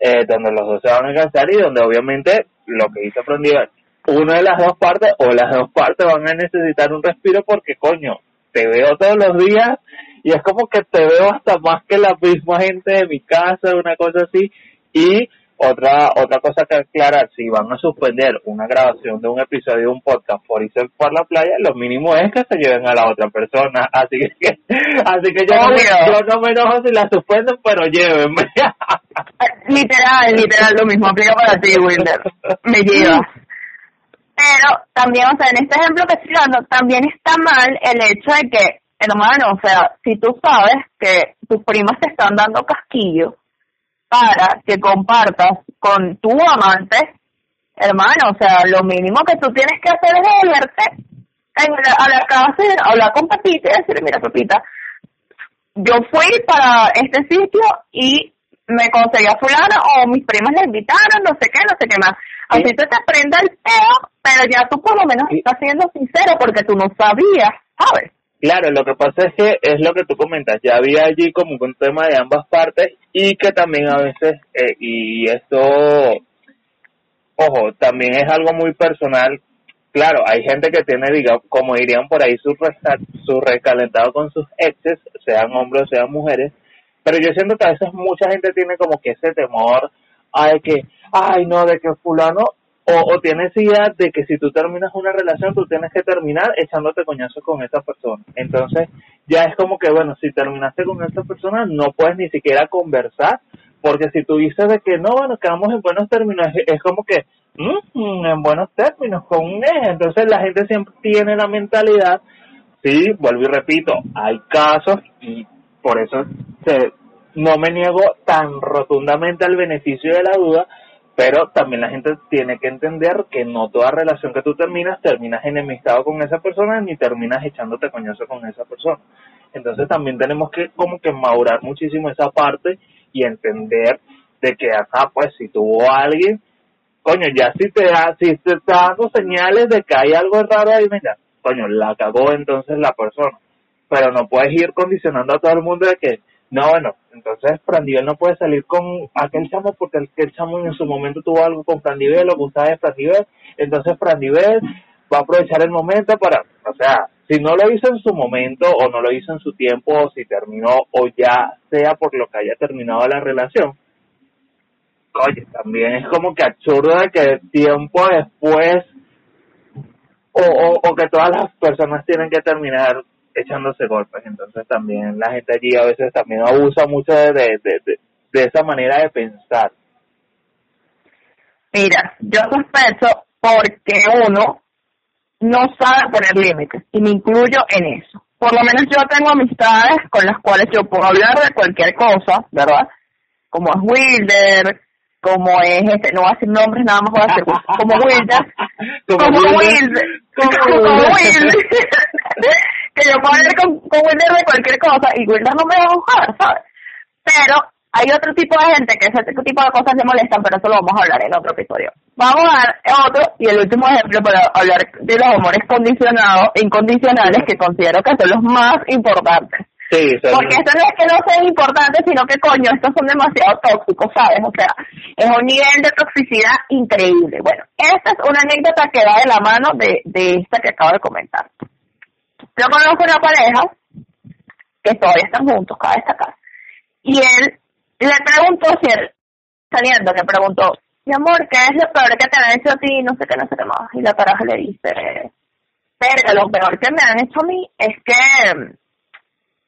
eh, donde los dos se van a cansar y donde obviamente lo que hice aprendido una de las dos partes o las dos partes van a necesitar un respiro porque coño, te veo todos los días y es como que te veo hasta más que la misma gente de mi casa, una cosa así. Y otra otra cosa que aclarar, si van a suspender una grabación de un episodio de un podcast por irse por la playa, lo mínimo es que se lleven a la otra persona. Así que así que yo, no, yo no me enojo si la suspenden, pero llévenme. literal, literal, lo mismo aplica para ti, Wilder. Me llevas. Pero también, o sea, en este ejemplo que estoy dando, también está mal el hecho de que hermano, o sea, si tú sabes que tus primas te están dando casquillo para que compartas con tu amante, hermano, o sea, lo mínimo que tú tienes que hacer es volverte a la casa y hablar con Pepita y decirle, mira, Pepita, yo fui para este sitio y me conseguí a fulano o mis primas le invitaron, no sé qué, no sé qué más. Así te te prenda el peo, pero ya tú por lo menos estás siendo sincero porque tú no sabías, ¿sabes? Claro, lo que pasa es que es lo que tú comentas, ya había allí como un tema de ambas partes y que también a veces, eh, y esto, ojo, también es algo muy personal. Claro, hay gente que tiene, digamos, como dirían por ahí, su, su recalentado con sus exes, sean hombres o sean mujeres, pero yo siento que a veces mucha gente tiene como que ese temor, ay, que, ay, no, de que fulano o, o, tienes idea de que si tú terminas una relación, tú tienes que terminar echándote coñazos con esa persona. Entonces, ya es como que, bueno, si terminaste con esa persona, no puedes ni siquiera conversar, porque si tú dices de que no, bueno, quedamos en buenos términos, es, como que, mmm, en buenos términos, con un. Entonces, la gente siempre tiene la mentalidad, sí, vuelvo y repito, hay casos, y por eso se, no me niego tan rotundamente al beneficio de la duda, pero también la gente tiene que entender que no toda relación que tú terminas, terminas enemistado con esa persona ni terminas echándote coñazo con esa persona. Entonces también tenemos que como que madurar muchísimo esa parte y entender de que, acá pues si tuvo alguien, coño, ya si te da, si te está dando señales de que hay algo raro ahí, mira, coño, la cagó entonces la persona. Pero no puedes ir condicionando a todo el mundo de que, no, bueno, entonces Frandivel no puede salir con aquel chamo porque aquel chamo en su momento tuvo algo con Frandivel o gustaba de Frandivel, entonces Frandivel va a aprovechar el momento para, o sea, si no lo hizo en su momento o no lo hizo en su tiempo o si terminó o ya sea por lo que haya terminado la relación, oye, también es como que absurdo de que tiempo después o, o, o que todas las personas tienen que terminar echándose golpes. Entonces también la gente allí a veces también abusa mucho de, de, de, de esa manera de pensar. Mira, yo sospecho porque uno no sabe poner límites y me incluyo en eso. Por lo menos yo tengo amistades con las cuales yo puedo hablar de cualquier cosa, ¿verdad? Como es Wilder, como es este, no voy a decir nombres, nada más voy a decir como Wilder, como, Wilder, como Wilder, que yo puedo hablar con, con Wilder de cualquier cosa y Wilder no me va a juzgar, ¿sabes? Pero hay otro tipo de gente que ese tipo de cosas le molestan, pero eso lo vamos a hablar en otro episodio. Vamos a dar otro y el último ejemplo para hablar de los amores condicionados, incondicionales, que considero que son los más importantes. Sí, Porque esto no es que no sean importantes, sino que coño, estos son demasiado tóxicos, ¿sabes? O sea, es un nivel de toxicidad increíble. Bueno, esta es una anécdota que va de la mano de, de esta que acabo de comentar. Yo conozco una pareja que todavía están juntos, cada destacar. Y él le preguntó si él, saliendo, le preguntó, mi amor, ¿qué es lo peor que te han hecho a ti? No sé qué, no sé qué más. Y la pareja le dice, pero lo peor que me han hecho a mí es que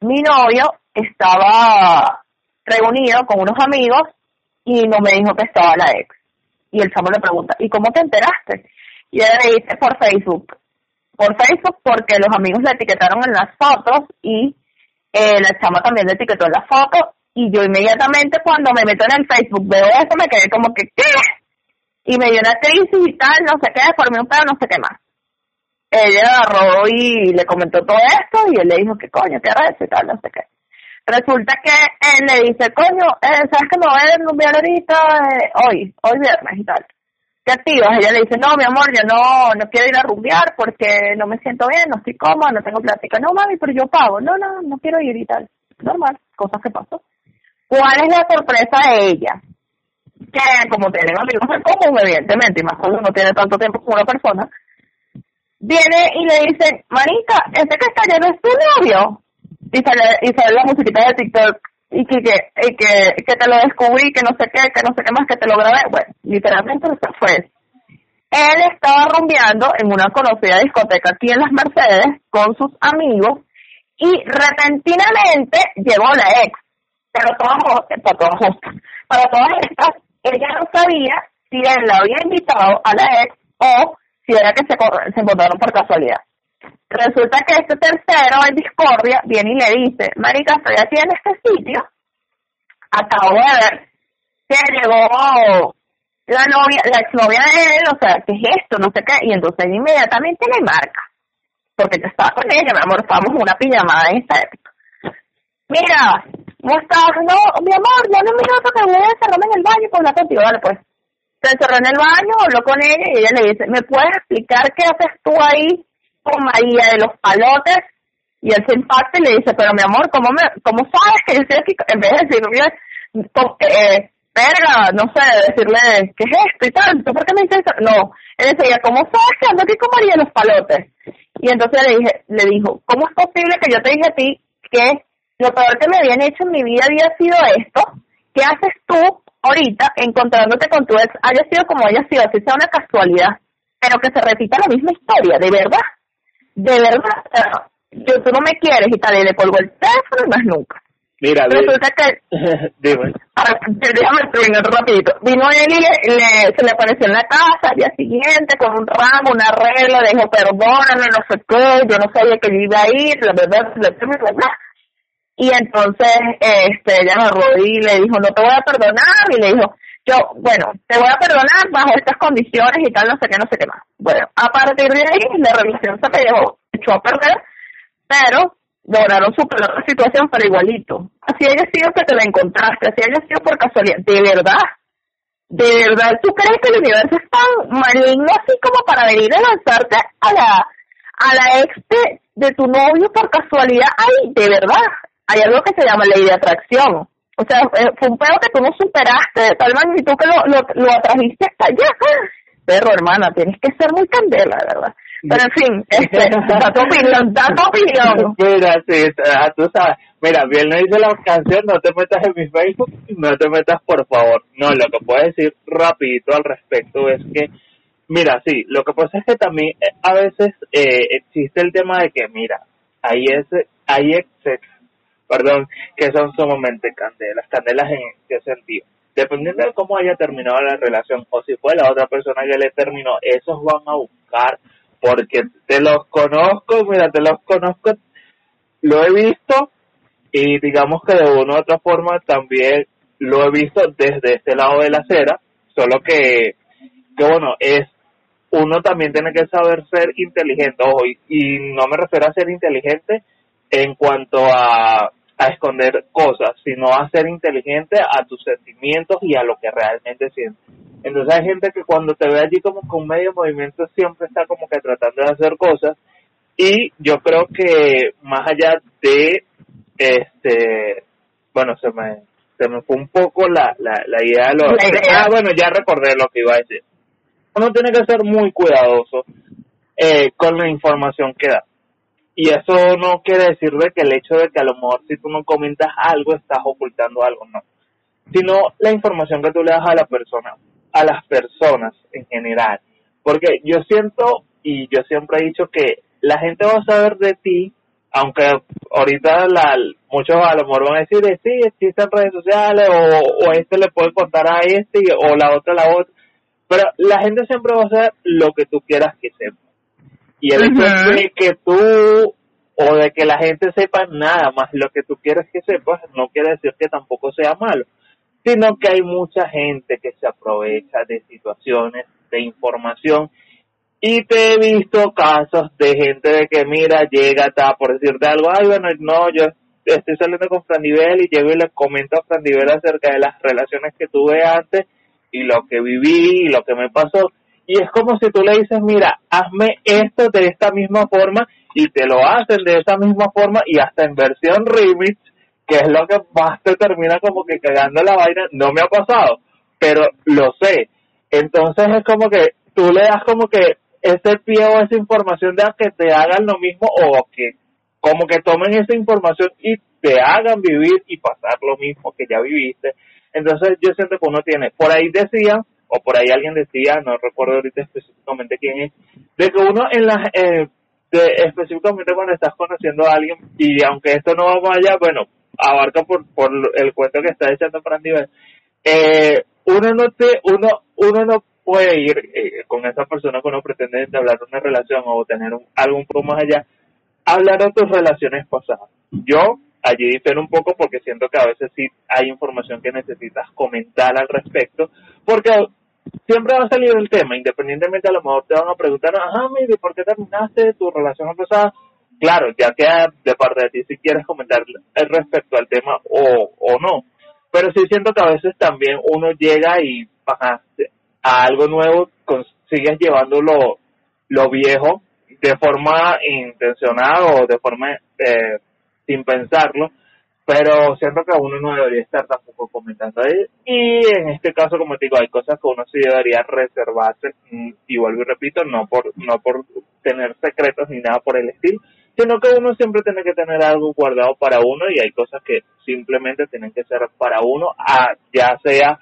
mi novio estaba reunido con unos amigos y no me dijo que estaba la ex. Y el chamo le pregunta, ¿y cómo te enteraste? Y ella le dice, por Facebook. Por Facebook porque los amigos le etiquetaron en las fotos y eh, la chama también le etiquetó en las fotos y yo inmediatamente cuando me meto en el Facebook veo eso me quedé como que ¿qué? Y me dio una crisis y tal, no sé qué, formé un pedo, no sé qué más ella agarró y le comentó todo esto y él le dijo que coño, qué eso y tal, no sé qué. Resulta que él le dice, coño, eh, ¿sabes que me voy a enviar ahorita eh, hoy, hoy viernes y tal? ¿Qué activas? Ella le dice, no, mi amor, yo no, no quiero ir a rumbear porque no me siento bien, no estoy cómoda, no tengo plática. No, mami, pero yo pago. No, no, no quiero ir y tal. Normal, cosas que pasan. ¿Cuál es la sorpresa de ella? Que como tienen amigos en común, evidentemente, y más cuando no tiene tanto tiempo con una persona, viene y le dice, Marica, ese que está lleno es tu novio. Y sale, y sale la musiquita de TikTok y que, y que, que te lo descubrí, que no sé qué, que no sé qué más, que te lo grabé. Bueno, literalmente eso fue. Él estaba rumbeando en una conocida discoteca aquí en las Mercedes con sus amigos y repentinamente llegó la ex. Pero todas, para todas, para todas estas, ella no sabía si él la había invitado a la ex o si era que se, se encontraron por casualidad. Resulta que este tercero en discordia viene y le dice, marica, estoy aquí en este sitio, acabo de ver que llegó la novia, la exnovia de él, o sea, ¿qué es esto? No sé qué, y entonces inmediatamente le marca, porque yo estaba con ella, mi amor, estábamos en una pijamada en esa época. Mira, ¿cómo estás? No, mi amor, ya no me minuto que voy a encerrarme en el baño y hablar contigo, pues. Se encerró en el baño, habló con ella y ella le dice, ¿me puedes explicar qué haces tú ahí con María de los palotes? Y él se impacta y le dice, pero mi amor, ¿cómo, me, cómo sabes que yo estoy aquí? En vez de decirle, eh, no sé, decirle, ¿qué es esto y tal? ¿Por qué me dices eso? No, él decía, ¿cómo sabes que ando aquí con María de los palotes? Y entonces le dije, le dijo, ¿cómo es posible que yo te dije a ti que lo peor que me habían hecho en mi vida había sido esto? ¿Qué haces tú ahorita encontrándote con tu ex? Haya sido como haya sido, así sea una casualidad, pero que se repita la misma historia, de verdad, de verdad, yo tú no me quieres y tal, y le colgó el teléfono y más nunca. Mira, resulta que déjame terminar rapidito. Vino él y le, se le apareció en la casa al día siguiente con un ramo un arreglo le dijo perdóname no sé qué yo no sabía que yo iba a ir la verdad la verdad y entonces este ella me rodó y le dijo no te voy a perdonar y le dijo yo bueno te voy a perdonar bajo estas condiciones y tal no sé qué no sé qué más bueno a partir de ahí la relación se dejó echó a perder pero lograron superar la situación, pero igualito. Así haya sido que te la encontraste, así haya sido por casualidad. De verdad, de verdad, ¿tú crees que el universo es tan maligno así como para venir a lanzarte a la, a la ex de, tu novio por casualidad? Ay, de verdad, hay algo que se llama ley de atracción. O sea, fue un pedo que tú no superaste de tal magnitud que lo, lo, lo atrajiste hasta allá. Perro, hermana, tienes que ser muy candela, ¿verdad? Pero en fin, este, da tu opinión, da tu opinión. Mira, sí, ah, tú sabes. Mira, bien no dice la canción, no te metas en mi Facebook, no te metas por favor. No, lo que puedo decir rapidito al respecto es que, mira, sí, lo que pasa es que también eh, a veces eh, existe el tema de que, mira, hay ese, hay perdón, que son sumamente candelas, candelas en qué sentido. Dependiendo de cómo haya terminado la relación o si fue la otra persona que le terminó, esos van a buscar porque te los conozco, mira, te los conozco, lo he visto y digamos que de una u otra forma también lo he visto desde este lado de la acera, solo que, que bueno, es uno también tiene que saber ser inteligente, ojo, y, no me refiero a ser inteligente en cuanto a, a esconder cosas, sino a ser inteligente a tus sentimientos y a lo que realmente sientes. Entonces hay gente que cuando te ve allí como con medio movimiento siempre está como que tratando de hacer cosas. Y yo creo que más allá de este bueno se me se me fue un poco la la, la idea de lo ah bueno ya recordé lo que iba a decir. Uno tiene que ser muy cuidadoso eh, con la información que da y eso no quiere decir de que el hecho de que a lo mejor si tú no comentas algo estás ocultando algo no sino la información que tú le das a la persona a las personas en general. Porque yo siento y yo siempre he dicho que la gente va a saber de ti, aunque ahorita la, muchos a lo mejor van a decir, sí, existen redes sociales o, o este le puede contar a este o la otra a la otra, pero la gente siempre va a saber lo que tú quieras que sepa. Y el hecho de que tú o de que la gente sepa nada más lo que tú quieres que sepas, no quiere decir que tampoco sea malo sino que hay mucha gente que se aprovecha de situaciones de información y te he visto casos de gente de que mira, llega, está por decirte algo, ay bueno, no, yo estoy saliendo con Fran Nivel y llego y le comento a Fran Nivel acerca de las relaciones que tuve antes y lo que viví y lo que me pasó. Y es como si tú le dices, mira, hazme esto de esta misma forma y te lo hacen de esa misma forma y hasta en versión remix que es lo que más te termina como que cagando la vaina, no me ha pasado, pero lo sé. Entonces es como que tú le das como que ese pie o esa información de que te hagan lo mismo o que como que tomen esa información y te hagan vivir y pasar lo mismo que ya viviste. Entonces yo siento que uno tiene, por ahí decía, o por ahí alguien decía, no recuerdo ahorita específicamente quién es, de que uno en las, eh, específicamente cuando estás conociendo a alguien, y aunque esto no va allá, bueno, abarca por, por el cuento que está echando para nivel. Eh, uno no te, uno, uno no, puede ir eh, con esa persona que uno pretende entablar una relación o tener un, algo un poco más allá, hablar de tus relaciones pasadas. Yo allí difiero un poco porque siento que a veces sí hay información que necesitas comentar al respecto, porque siempre va a salir el tema, independientemente a lo mejor te van a preguntar, ajá, mire, ¿por qué terminaste tu relación pasada? Claro, ya queda de parte de ti si quieres comentar respecto al tema o, o no. Pero sí siento que a veces también uno llega y a algo nuevo, sigues llevando lo, lo viejo de forma intencionada o de forma eh, sin pensarlo, pero siento que uno no debería estar tampoco comentando ahí. Y en este caso, como te digo, hay cosas que uno sí debería reservarse, mm, y vuelvo y repito, no por, no por tener secretos ni nada por el estilo, sino que uno siempre tiene que tener algo guardado para uno y hay cosas que simplemente tienen que ser para uno, a, ya sea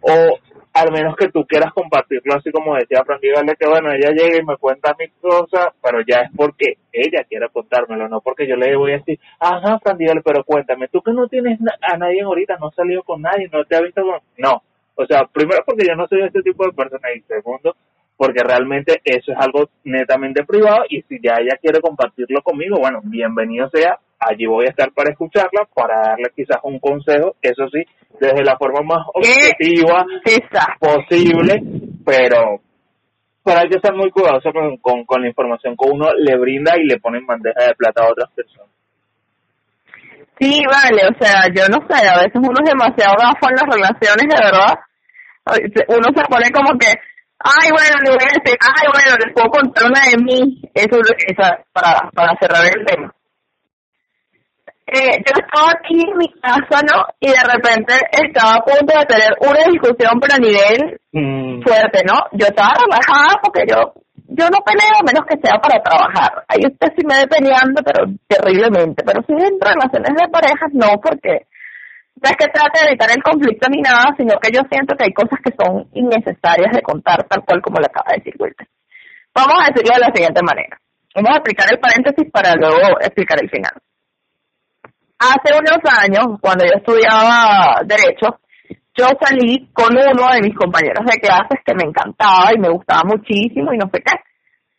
o al menos que tú quieras compartirlo así como decía Fran Dígale que bueno, ella llega y me cuenta mis cosas, pero ya es porque ella quiere contármelo, no porque yo le voy a decir, ajá Fran Dígale, pero cuéntame, tú que no tienes a nadie ahorita, no has salido con nadie, no te ha visto con... No, o sea, primero porque yo no soy ese tipo de persona y segundo porque realmente eso es algo netamente privado y si ya ella quiere compartirlo conmigo, bueno, bienvenido sea, allí voy a estar para escucharla, para darle quizás un consejo, eso sí, desde la forma más objetiva posible, pero, pero hay que ser muy cuidadoso con, con, la información que uno le brinda y le pone en bandeja de plata a otras personas. Sí, vale, o sea, yo no sé, a veces uno es demasiado gafo en las relaciones, de verdad. Uno se pone como que, ay, bueno, le voy a decir, ay, bueno, les puedo contar una de mí. Eso es para, para cerrar el tema eh, yo estaba aquí en mi casa, ¿no? Y de repente estaba a punto de tener una discusión, pero a nivel mm. fuerte, ¿no? Yo estaba relajada porque yo yo no peleo a menos que sea para trabajar. Ahí usted sí me ve peleando, pero terriblemente. Pero si en relaciones de parejas, no, porque no es que trate de evitar el conflicto ni nada, sino que yo siento que hay cosas que son innecesarias de contar, tal cual como le acaba de decir Wilton. Vamos a decirlo de la siguiente manera. Vamos a explicar el paréntesis para luego explicar el final. Hace unos años, cuando yo estudiaba Derecho, yo salí con uno de mis compañeros de clases que me encantaba y me gustaba muchísimo y no sé qué.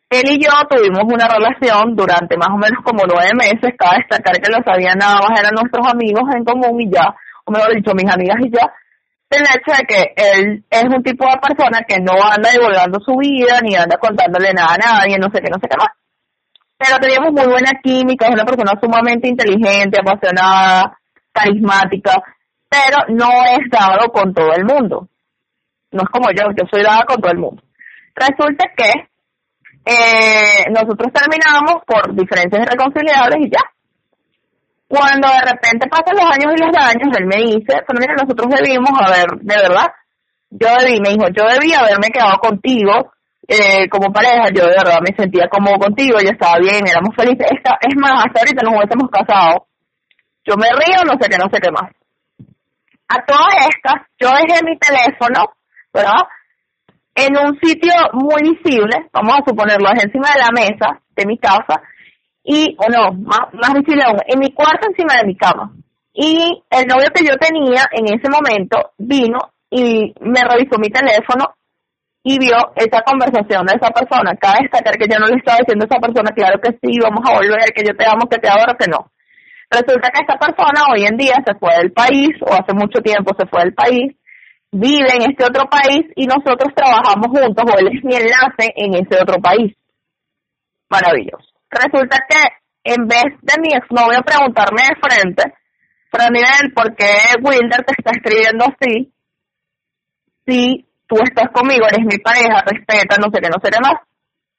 Él y yo tuvimos una relación durante más o menos como nueve meses, cabe destacar que lo sabían nada más eran nuestros amigos en común y ya, o mejor dicho, mis amigas y ya, el hecho de que él es un tipo de persona que no anda divulgando su vida, ni anda contándole nada a nadie, no sé qué, no sé qué más pero teníamos muy buena química, es una persona sumamente inteligente, apasionada, carismática, pero no es dado con todo el mundo. No es como yo, yo soy dada con todo el mundo. Resulta que eh, nosotros terminamos por diferencias irreconciliables y ya. Cuando de repente pasan los años y los años, él me dice, pero mira, nosotros debimos haber, de verdad, yo debí, me dijo, yo debí haberme quedado contigo eh, como pareja, yo de verdad me sentía como contigo, ya estaba bien, éramos felices. Esta, es más, hasta ahorita nos hubiésemos casado. Yo me río, no sé qué, no sé qué más. A todas estas, yo dejé mi teléfono, ¿verdad? En un sitio muy visible, vamos a suponerlo, es encima de la mesa de mi casa, y, o no, más, más visible aún, en mi cuarto encima de mi cama. Y el novio que yo tenía en ese momento vino y me revisó mi teléfono y vio esa conversación de esa persona. Cabe destacar que yo no le estaba diciendo a esa persona, claro que sí, vamos a volver, que yo te amo, que te adoro, que no. Resulta que esta persona hoy en día se fue del país, o hace mucho tiempo se fue del país, vive en este otro país y nosotros trabajamos juntos, o él es mi enlace en ese otro país. Maravilloso. Resulta que en vez de mi exnovio preguntarme de frente, Fran ¿por qué Wilder te está escribiendo así? Sí, tú estás conmigo, eres mi pareja, respeta, no sé qué, no sé qué más.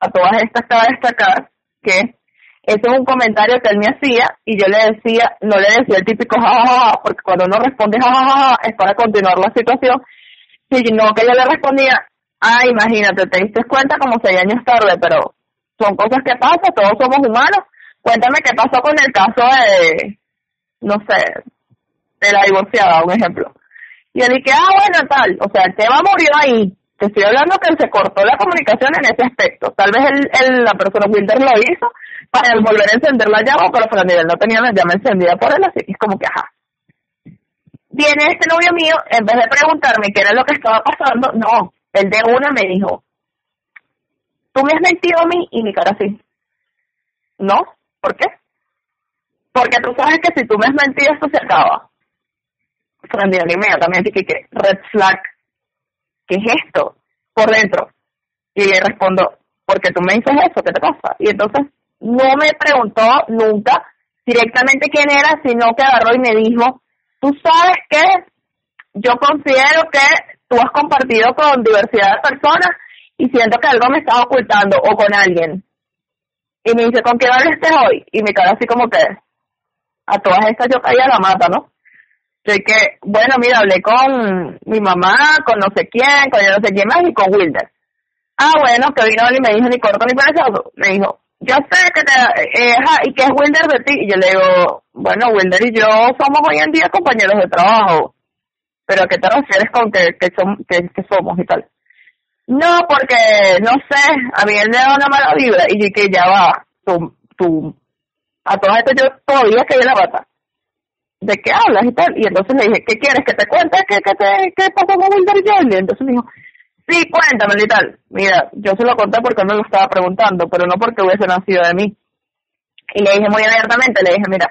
A todas estas cabe destacar que ese es un comentario que él me hacía y yo le decía, no le decía el típico jajaja, porque cuando uno responde jajaja es para continuar la situación, sino que yo le respondía, ah, imagínate, te diste cuenta como seis años tarde, pero son cosas que pasan, todos somos humanos. Cuéntame qué pasó con el caso de, no sé, de la divorciada, un ejemplo. Y él dije, ah, bueno, tal, o sea, el tema murió ahí. Te estoy hablando que se cortó la comunicación en ese aspecto. Tal vez el, la persona Wilder lo hizo para volver a encender la llama, pero para nivel no tenía la llama encendida por él, así que es como que, ajá. Viene este novio mío, en vez de preguntarme qué era lo que estaba pasando, no, él de una me dijo, tú me has mentido a mí y mi cara así. ¿No? ¿Por qué? Porque tú sabes que si tú me has mentido esto se acaba. Fran inmediatamente que, que red flag, ¿qué es esto? Por dentro. Y le respondo, porque tú me dices eso, ¿qué te pasa? Y entonces no me preguntó nunca directamente quién era, sino que agarró y me dijo, tú sabes que yo considero que tú has compartido con diversidad de personas y siento que algo me estás ocultando o con alguien. Y me dice, ¿con quién hablaste hoy? Y me quedó así como que, a todas estas yo caía la mata, ¿no? Así que, bueno, mira, hablé con mi mamá, con no sé quién, con no sé quién más y con Wilder. Ah, bueno, que vino y me dijo ni corto ni perezoso. Me dijo, yo sé que te, eh, y que es Wilder de ti. Y yo le digo, bueno, Wilder y yo somos hoy en día compañeros de trabajo. Pero ¿a qué te refieres con que, que, que, somos y tal? No, porque, no sé, a mí él me da una mala vibra y que ya va, tú, tú, a todas estas yo todavía que la bata. ¿De qué hablas y tal? Y entonces le dije, ¿qué quieres? ¿Que te cuente qué, qué, te, qué pasó con Wilder? Y entonces me dijo, Sí, cuéntame y tal. Mira, yo se lo conté porque me lo estaba preguntando, pero no porque hubiese nacido de mí. Y le dije muy abiertamente, le dije, mira,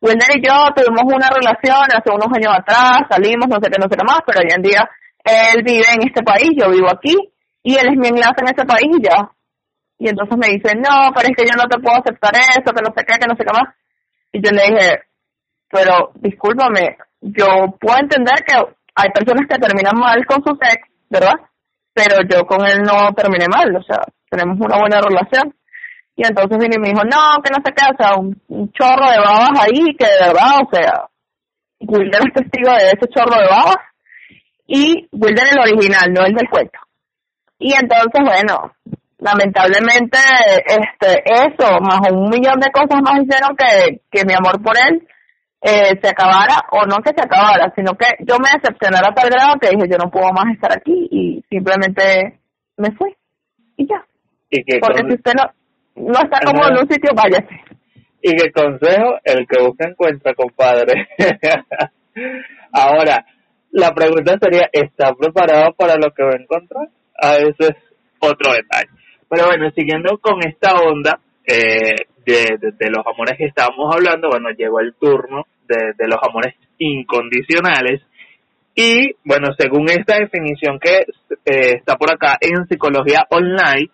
Wilder y yo tuvimos una relación hace unos años atrás, salimos, no sé qué, no sé qué más, pero hoy en día él vive en este país, yo vivo aquí, y él es mi enlace en ese país y ya. Y entonces me dice, no, pero es que yo no te puedo aceptar eso, que no sé qué, que no sé qué más. Y yo le dije, pero discúlpame, yo puedo entender que hay personas que terminan mal con su ex, ¿verdad? pero yo con él no terminé mal, o sea, tenemos una buena relación. Y entonces vino y me dijo, no, que no sé qué, o sea, un, chorro de babas ahí, que de verdad, o sea, Wilder es testigo de ese chorro de babas, y Wilder el original, no el del cuento. Y entonces, bueno, lamentablemente, este, eso, más un millón de cosas más hicieron que, que mi amor por él eh, se acabara o no que se acabara, sino que yo me decepcionara a tal grado que dije yo no puedo más estar aquí y simplemente me fui y ya. Porque si usted no, no está como en un sitio, váyase. Y qué consejo, el que busca encuentra, compadre. Ahora, la pregunta sería, ¿está preparado para lo que va a encontrar? A eso es otro detalle. Pero bueno, siguiendo con esta onda, eh, de, los amores que estábamos hablando, bueno, llegó el turno de, los amores incondicionales. Y bueno, según esta definición que eh, está por acá en psicología online,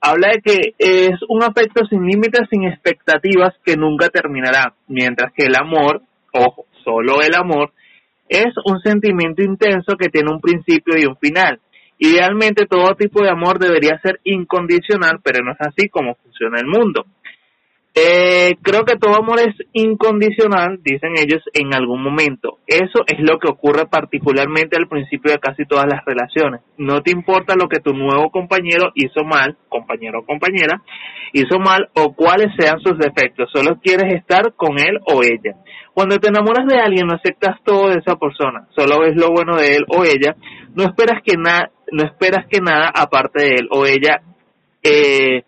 habla de que es un afecto sin límites, sin expectativas que nunca terminará, mientras que el amor, ojo, solo el amor, es un sentimiento intenso que tiene un principio y un final. Idealmente todo tipo de amor debería ser incondicional, pero no es así como funciona el mundo. Eh, creo que todo amor es incondicional, dicen ellos, en algún momento. Eso es lo que ocurre particularmente al principio de casi todas las relaciones. No te importa lo que tu nuevo compañero hizo mal, compañero o compañera, hizo mal o cuáles sean sus defectos. Solo quieres estar con él o ella. Cuando te enamoras de alguien, no aceptas todo de esa persona. Solo ves lo bueno de él o ella. No esperas que nada, no esperas que nada aparte de él o ella, eh,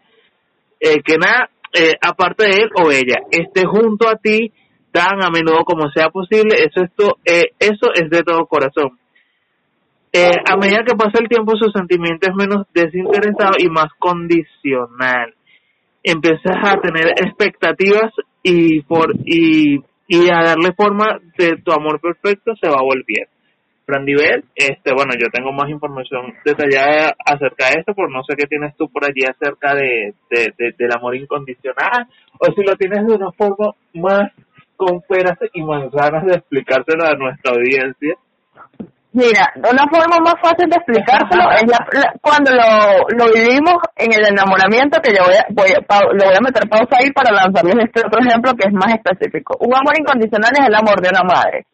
eh, que nada eh, aparte de él o ella, esté junto a ti tan a menudo como sea posible, eso, esto, eh, eso es de todo corazón. Eh, a medida que pasa el tiempo, su sentimiento es menos desinteresado y más condicional. Empiezas a tener expectativas y, por, y, y a darle forma de tu amor perfecto se va volviendo. Frandivel, este, bueno, yo tengo más información detallada acerca de esto, pero no sé qué tienes tú por allí acerca de, del amor incondicional, o si lo tienes de una forma más con peras y manzanas de explicárselo a nuestra audiencia. Mira, una forma más fácil de explicárselo es cuando lo, lo vivimos en el enamoramiento, que yo voy a, voy lo voy a meter pausa ahí para lanzarles este otro ejemplo que es más específico. Un amor incondicional es el amor de una madre.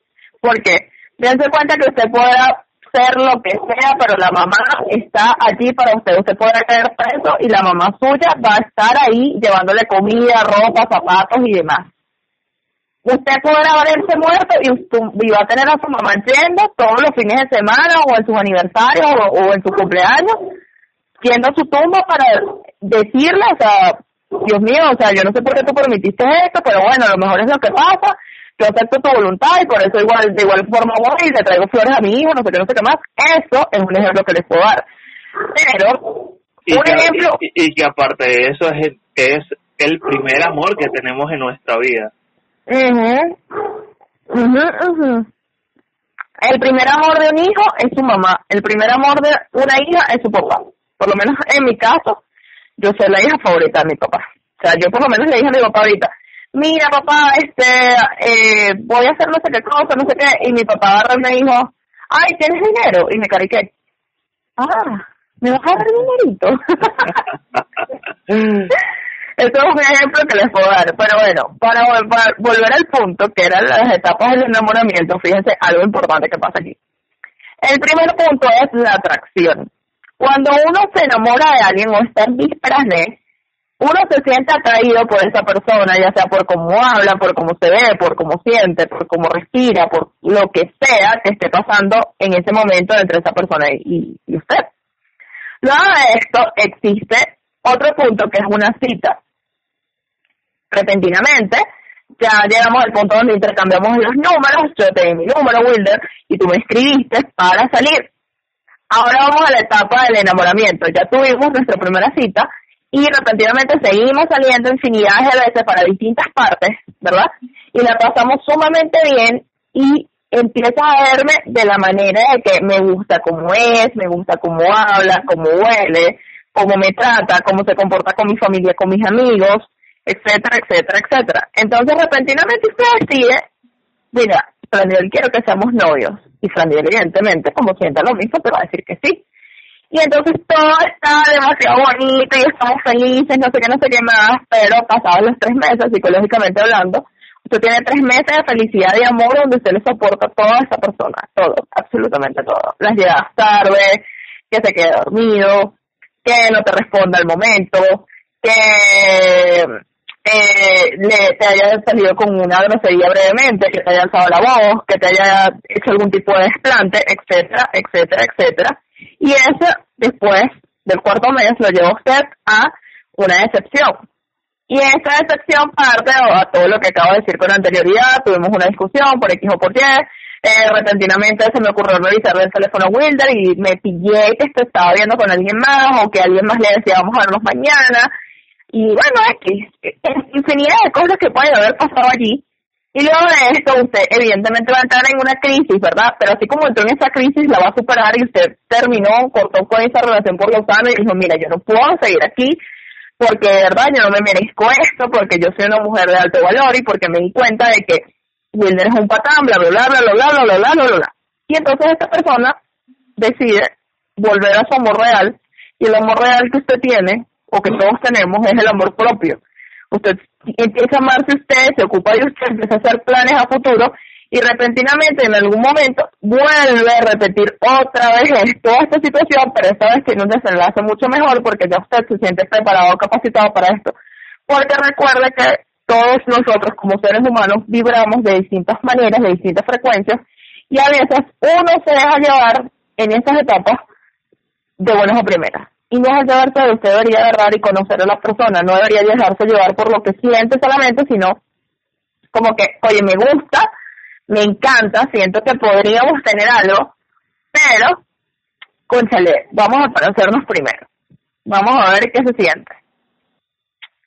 ¿Por qué? Dense cuenta que usted pueda ser lo que sea, pero la mamá está allí para usted. Usted puede caer preso y la mamá suya va a estar ahí llevándole comida, ropa, zapatos y demás. Usted podrá haberse muerto y, y va a tener a su mamá yendo todos los fines de semana o en sus aniversarios o, en su cumpleaños, yendo a su tumba para decirle, o sea, Dios mío, o sea, yo no sé por qué tú permitiste esto, pero bueno, lo mejor es lo que pasa yo acepto tu voluntad y por eso igual de igual forma voy y le traigo flores a mi hijo, no sé qué, no sé qué más. Eso es un ejemplo que les puedo dar. Pero, un ejemplo... Y, que aparte de eso es, es el primer amor que tenemos en nuestra vida. mhm mhm El primer amor de un hijo es su mamá, el primer amor de una hija es su papá. Por lo menos en mi caso, yo soy la hija favorita de mi papá. O sea, yo por lo menos le dije a mi papá ahorita, mira papá, este, eh, voy a hacer no sé qué cosa, no sé qué, y mi papá agarra y me dijo, ay, ¿tienes dinero? Y me cariqué, ah, ¿me vas a dar dinerito? Esto es un ejemplo que les puedo dar, pero bueno, para, volver al punto, que eran las etapas del enamoramiento, fíjense algo importante que pasa aquí. El primer punto es la atracción. Cuando uno se enamora de alguien o está en vísperas uno se siente atraído por esa persona, ya sea por cómo habla, por cómo se ve, por cómo siente, por cómo respira, por lo que sea que esté pasando en ese momento entre esa persona y, usted. Luego de esto existe otro punto que es una cita repentinamente, ya llegamos al punto donde intercambiamos los números, yo te di mi número, Wilder, y tú me escribiste para salir. Ahora vamos a la etapa del enamoramiento. Ya tuvimos nuestra primera cita y repentinamente seguimos saliendo infinidad de veces para distintas partes, ¿verdad? Y la pasamos sumamente bien y empieza a verme de la manera de que me gusta cómo es, me gusta cómo habla, cómo huele, cómo me trata, cómo se comporta con mi familia, con mis amigos, etcétera, etcétera, etcétera. Entonces, repentinamente usted decide, mira, Frandiel, quiero que seamos novios. Y Frandiel, evidentemente, como sienta lo mismo, te va a decir que sí. Y entonces todo está demasiado bonito y estamos felices, no sé qué, no sé qué más, pero pasados los tres meses, psicológicamente hablando, usted tiene tres meses de felicidad y amor donde usted le soporta a toda esa persona, todo, absolutamente todo. Las llegadas tarde, que se quede dormido, que no te responda al momento, que eh, le, te haya salido con una grosería brevemente, que te haya alzado la voz, que te haya hecho algún tipo de desplante, etcétera, etcétera, etcétera. Y eso después del cuarto mes lo lleva usted a una decepción. Y esa decepción parte a todo lo que acabo de decir con anterioridad, tuvimos una discusión por X o por Y, eh, repentinamente se me ocurrió revisar el teléfono Wilder y me pillé que estaba viendo con alguien más o que alguien más le decía vamos a vernos mañana y bueno, es infinidad de cosas que pueden haber pasado allí. Y luego de esto, usted evidentemente va a entrar en una crisis, ¿verdad? Pero así como entró en esa crisis, la va a superar y usted terminó, cortó con esa relación por los años y dijo, mira, yo no puedo seguir aquí porque de verdad yo no me merezco esto, porque yo soy una mujer de alto valor y porque me di cuenta de que Wilder es un patán, bla, bla, bla, bla, bla, bla, bla, bla, bla, bla. Y entonces esta persona decide volver a su amor real y el amor real que usted tiene o que todos tenemos es el amor propio. Usted empieza a amarse usted, se ocupa de usted, empieza a hacer planes a futuro y repentinamente en algún momento vuelve a repetir otra vez toda esta situación, pero esta vez tiene un desenlace mucho mejor porque ya usted se siente preparado, capacitado para esto. Porque recuerde que todos nosotros como seres humanos vibramos de distintas maneras, de distintas frecuencias, y a veces uno se deja llevar en estas etapas de buenas a primeras y no es llevarse usted debería agarrar y conocer a la persona, no debería dejarse llevar por lo que siente solamente, sino como que, oye, me gusta, me encanta, siento que podríamos tener algo, pero, conchale, vamos a conocernos primero. Vamos a ver qué se siente.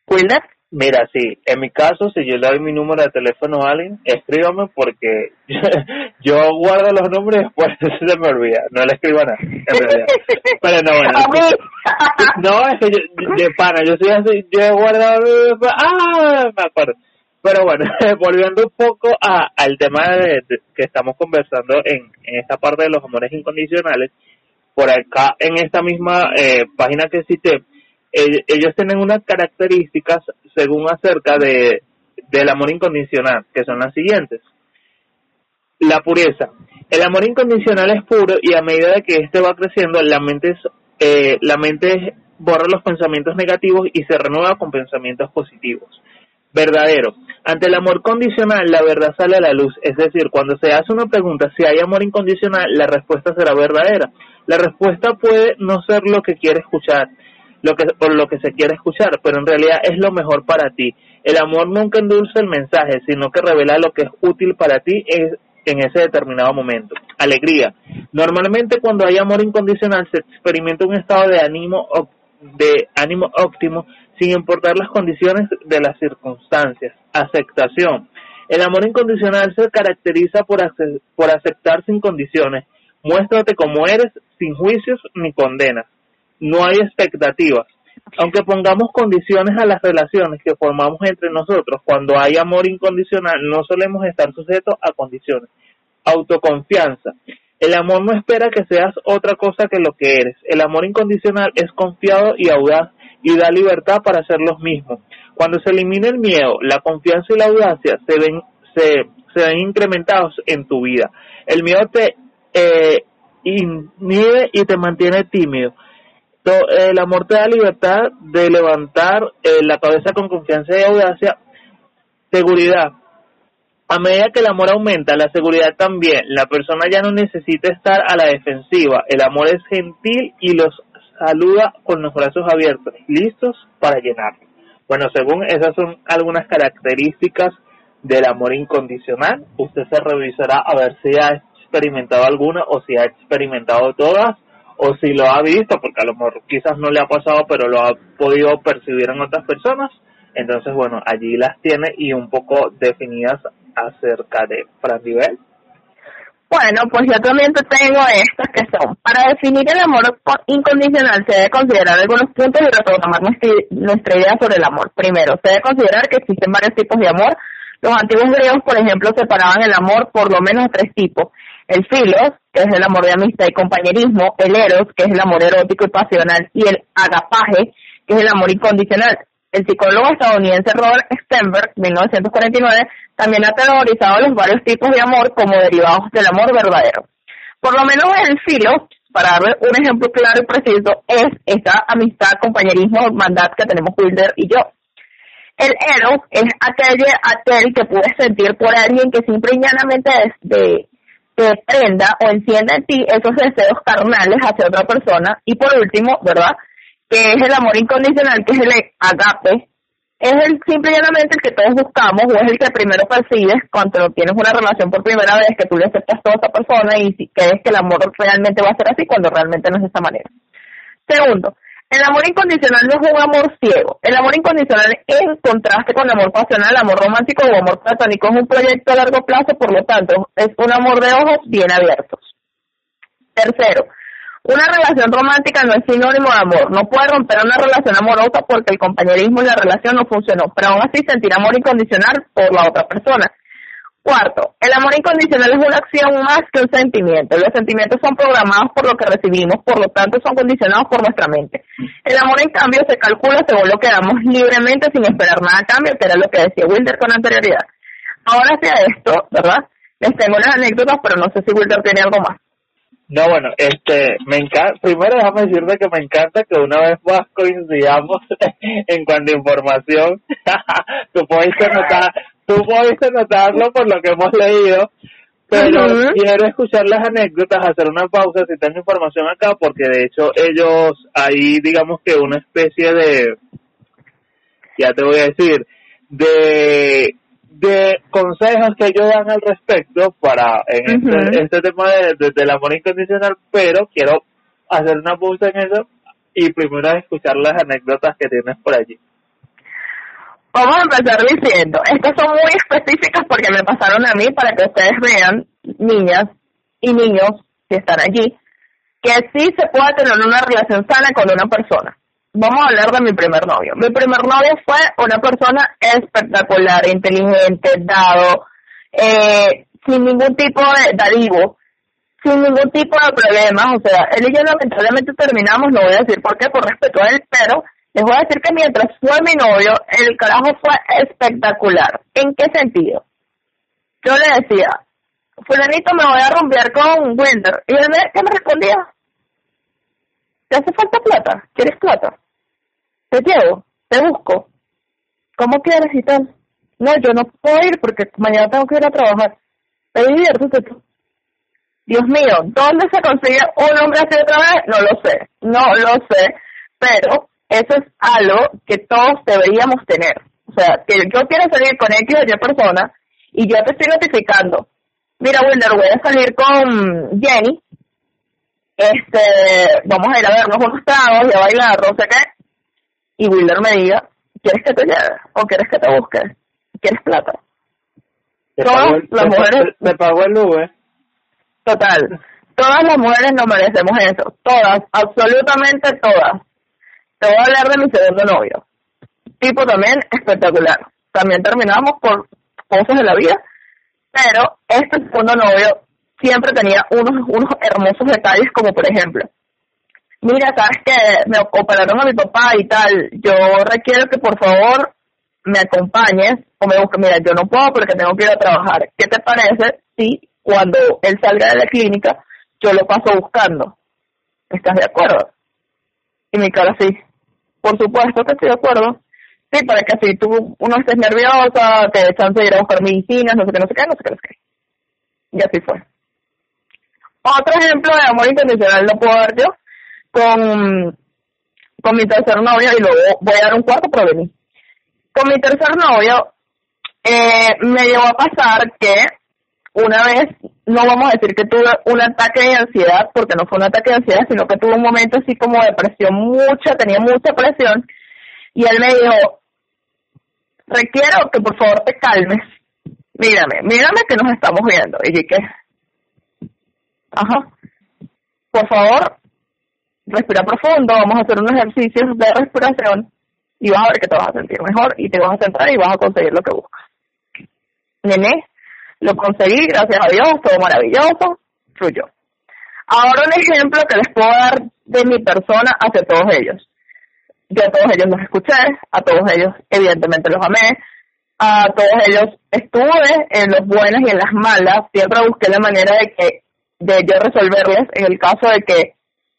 Wilder. Mira, sí, en mi caso, si yo le doy mi número de teléfono a alguien, escríbame porque yo guardo los nombres y después se me olvida. No le escribo nada, en realidad. Pero no, bueno. No, es que yo, de pana, yo soy así, yo he guardado... Ah, me acuerdo. Pero bueno, volviendo un poco a, al tema de, que estamos conversando en, en esta parte de los amores incondicionales, por acá en esta misma eh, página que cité, ellos tienen unas características según acerca de del amor incondicional, que son las siguientes. La pureza. El amor incondicional es puro y a medida de que éste va creciendo, la mente, es, eh, la mente borra los pensamientos negativos y se renueva con pensamientos positivos. Verdadero. Ante el amor condicional, la verdad sale a la luz. Es decir, cuando se hace una pregunta si hay amor incondicional, la respuesta será verdadera. La respuesta puede no ser lo que quiere escuchar, lo que, por lo que se quiere escuchar, pero en realidad es lo mejor para ti. El amor nunca endulza el mensaje, sino que revela lo que es útil para ti en ese determinado momento. Alegría. Normalmente cuando hay amor incondicional se experimenta un estado de ánimo de ánimo óptimo sin importar las condiciones de las circunstancias. Aceptación. El amor incondicional se caracteriza por, por aceptar sin condiciones. Muéstrate como eres, sin juicios ni condenas. No hay expectativas. Aunque pongamos condiciones a las relaciones que formamos entre nosotros, cuando hay amor incondicional no solemos estar sujetos a condiciones. Autoconfianza. El amor no espera que seas otra cosa que lo que eres. El amor incondicional es confiado y audaz y da libertad para ser los mismos. Cuando se elimina el miedo, la confianza y la audacia se ven, se, se ven incrementados en tu vida. El miedo te eh, inhibe y te mantiene tímido. El amor te da libertad de levantar eh, la cabeza con confianza y audacia. Seguridad. A medida que el amor aumenta, la seguridad también. La persona ya no necesita estar a la defensiva. El amor es gentil y los saluda con los brazos abiertos, listos para llenarlo. Bueno, según esas son algunas características del amor incondicional, usted se revisará a ver si ha experimentado alguna o si ha experimentado todas o si lo ha visto, porque a lo mejor quizás no le ha pasado, pero lo ha podido percibir en otras personas. Entonces, bueno, allí las tiene y un poco definidas acerca de Fran Nivel. Bueno, pues yo también te tengo estas que son, para definir el amor incondicional se debe considerar algunos puntos y retomar nuestra, idea sobre el amor. Primero, se debe considerar que existen varios tipos de amor. Los antiguos griegos, por ejemplo, separaban el amor por lo menos tres tipos. El filos, que es el amor de amistad y compañerismo, el eros, que es el amor erótico y pasional, y el agapaje, que es el amor incondicional. El psicólogo estadounidense Robert Stenberg, 1949, también ha teorizado los varios tipos de amor como derivados del amor verdadero. Por lo menos el filo, para darle un ejemplo claro y preciso, es esa amistad, compañerismo, hermandad que tenemos Wilder y yo. El eros es aquel, aquel que puedes sentir por alguien que simple y llanamente es de, te prenda o encienda en ti esos deseos carnales hacia otra persona. Y por último, ¿verdad? Que es el amor incondicional, que es el agape, es el simplemente el que todos buscamos o es el que primero percibes cuando tienes una relación por primera vez, que tú le aceptas a toda esa persona y crees que el amor realmente va a ser así cuando realmente no es de esa manera. Segundo, el amor incondicional no es un amor ciego. El amor incondicional en contraste con el amor pasional, el amor romántico o amor platónico es un proyecto a largo plazo, por lo tanto, es un amor de ojos bien abiertos. Tercero, una relación romántica no es sinónimo de amor. No puede romper una relación amorosa porque el compañerismo en la relación no funcionó, pero aún así sentir amor incondicional por la otra persona. Cuarto, el amor incondicional es una acción más que un sentimiento. Los sentimientos son programados por lo que recibimos, por lo tanto son condicionados por nuestra mente. El amor, en cambio, se calcula según lo que damos libremente sin esperar nada a cambio, que era lo que decía Wilder con anterioridad. Ahora hacia esto, ¿verdad? Les tengo unas anécdotas, pero no sé si Wilder tiene algo más. No, bueno, este, me encanta, primero déjame decirte que me encanta que una vez más coincidamos en cuanto a información. tú pudiste notar, tú pudiste notarlo por lo que hemos leído, pero quiero escuchar las anécdotas, hacer una pausa si tengo información acá, porque de hecho ellos, ahí digamos que una especie de, ya te voy a decir, de de consejos que ellos dan al respecto para en este, este, tema de, del amor incondicional, pero quiero hacer una pausa en eso y primero escuchar las anécdotas que tienes por allí. Vamos a empezar diciendo, estas son muy específicas porque me pasaron a mí para que ustedes vean, niñas y niños que están allí, que sí se puede tener una relación sana con una persona vamos a hablar de mi primer novio. Mi primer novio fue una persona espectacular, inteligente, dado, eh, sin ningún tipo de dadivo, sin ningún tipo de problemas. O sea, él y yo lamentablemente terminamos, no voy a decir por qué, por respeto a él, pero les voy a decir que mientras fue mi novio, el carajo fue espectacular. ¿En qué sentido? Yo le decía, fulanito me voy a romper con Wilder. Y él me, ¿qué me respondía? ¿Te hace falta plata? ¿Quieres plata? te llevo, te busco, ¿cómo quieres y tal? No, yo no puedo ir porque mañana tengo que ir a trabajar. Pero diviértete tú. Dios mío, ¿dónde se consigue un hombre así otra vez? No lo sé, no lo sé, pero eso es algo que todos deberíamos tener. O sea, que yo quiero salir con X o Y persona y yo te estoy notificando mira Wilder, voy a salir con Jenny, este, vamos a ir a vernos unos tragos y a bailar, no sé qué, y Wilder me diga, ¿quieres que te lleve o quieres que te busque? ¿Quieres plata? Todas las mujeres... Me pagó el Uber. Total. Todas las mujeres no merecemos eso. Todas, absolutamente todas. Te voy a hablar de mi segundo novio. Tipo también espectacular. También terminamos por cosas de la vida, pero este segundo novio siempre tenía unos, unos hermosos detalles como por ejemplo, mira, sabes que me operaron a mi papá y tal, yo requiero que por favor me acompañes o me busques, mira, yo no puedo porque tengo que ir a trabajar. ¿Qué te parece si cuando él salga de la clínica yo lo paso buscando? ¿Estás de acuerdo? Y mi cara sí, por supuesto que estoy de acuerdo. Sí, para que así tú uno estés nerviosa, te chance de ir a buscar medicinas, no sé qué, no sé qué, no sé qué, no sé qué. Y así fue. Otro ejemplo de amor incondicional lo puedo dar yo con, con mi tercer novio y luego voy a dar un cuarto pero mí. Con mi tercer novio eh, me llevó a pasar que una vez, no vamos a decir que tuve un ataque de ansiedad, porque no fue un ataque de ansiedad, sino que tuve un momento así como de presión mucha, tenía mucha presión, y él me dijo, requiero que por favor te calmes, mírame, mírame que nos estamos viendo, y dije, ajá, por favor, respira profundo, vamos a hacer unos ejercicios de respiración, y vas a ver que te vas a sentir mejor, y te vas a centrar y vas a conseguir lo que buscas. Nene, lo conseguí, gracias a Dios, todo maravilloso, fluyó. Ahora un ejemplo que les puedo dar de mi persona hacia todos ellos. Yo a todos ellos los escuché, a todos ellos evidentemente los amé, a todos ellos estuve en los buenos y en las malas, siempre busqué la manera de que de yo resolverles en el caso de que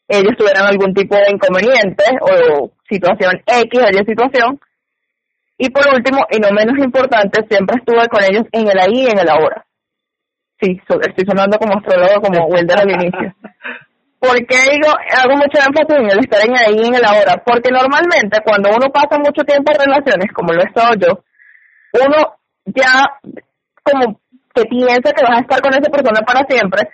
ellos tuvieran algún tipo de inconveniente o situación X o Y situación, y por último, y no menos importante, siempre estuve con ellos en el ahí y en el ahora. Sí, estoy sonando como astrólogo, como Wilder al inicio. ¿Por qué digo, hago mucho énfasis en el estar en ahí y en el ahora? Porque normalmente cuando uno pasa mucho tiempo en relaciones, como lo he estado yo, uno ya como que piensa que vas a estar con esa persona para siempre,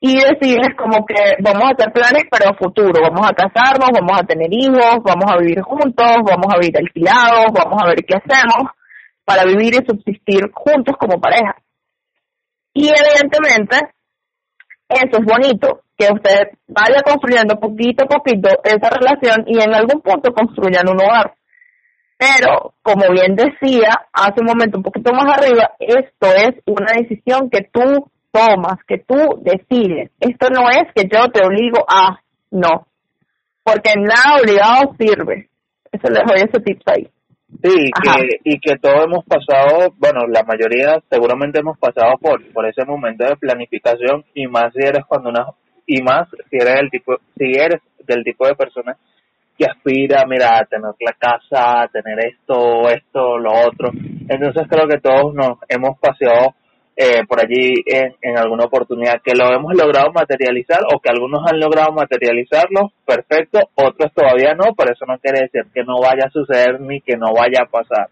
y decirles como que vamos a hacer planes pero a futuro, vamos a casarnos, vamos a tener hijos, vamos a vivir juntos, vamos a vivir alquilados, vamos a ver qué hacemos para vivir y subsistir juntos como pareja. Y evidentemente eso es bonito, que usted vaya construyendo poquito a poquito esa relación y en algún punto construyan un hogar. Pero, como bien decía hace un momento un poquito más arriba, esto es una decisión que tú tomas, que tú decides. Esto no es que yo te obligo a, no. Porque nada obligado sirve. Eso les doy ese tips ahí. Sí, que, y que todos hemos pasado, bueno, la mayoría seguramente hemos pasado por por ese momento de planificación y más si eres cuando una y más si eres el tipo si eres del tipo de persona que aspira, mira, a tener la casa, a tener esto, esto, lo otro. Entonces creo que todos nos hemos paseado eh, por allí en, en, alguna oportunidad que lo hemos logrado materializar o que algunos han logrado materializarlo, perfecto, otros todavía no, pero eso no quiere decir que no vaya a suceder ni que no vaya a pasar.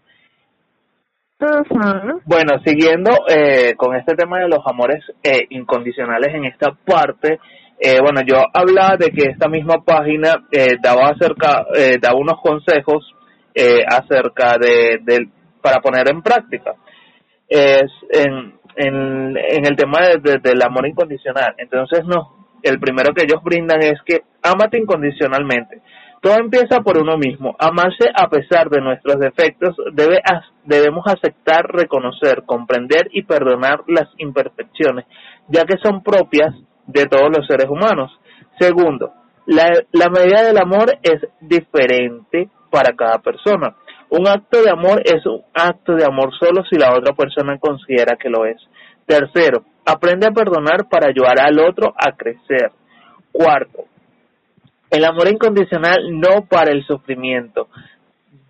Bueno, siguiendo eh, con este tema de los amores eh, incondicionales en esta parte, eh, bueno, yo hablaba de que esta misma página eh, daba acerca, eh, daba unos consejos eh, acerca de, de, para poner en práctica. Es en, en, el tema de, del amor incondicional. Entonces, no, el primero que ellos brindan es que amate incondicionalmente. Todo empieza por uno mismo. Amarse a pesar de nuestros defectos, debe, debemos aceptar, reconocer, comprender y perdonar las imperfecciones, ya que son propias de todos los seres humanos. Segundo, la, la medida del amor es diferente para cada persona. Un acto de amor es un acto de amor solo si la otra persona considera que lo es. Tercero, aprende a perdonar para ayudar al otro a crecer. Cuarto, el amor incondicional no para el sufrimiento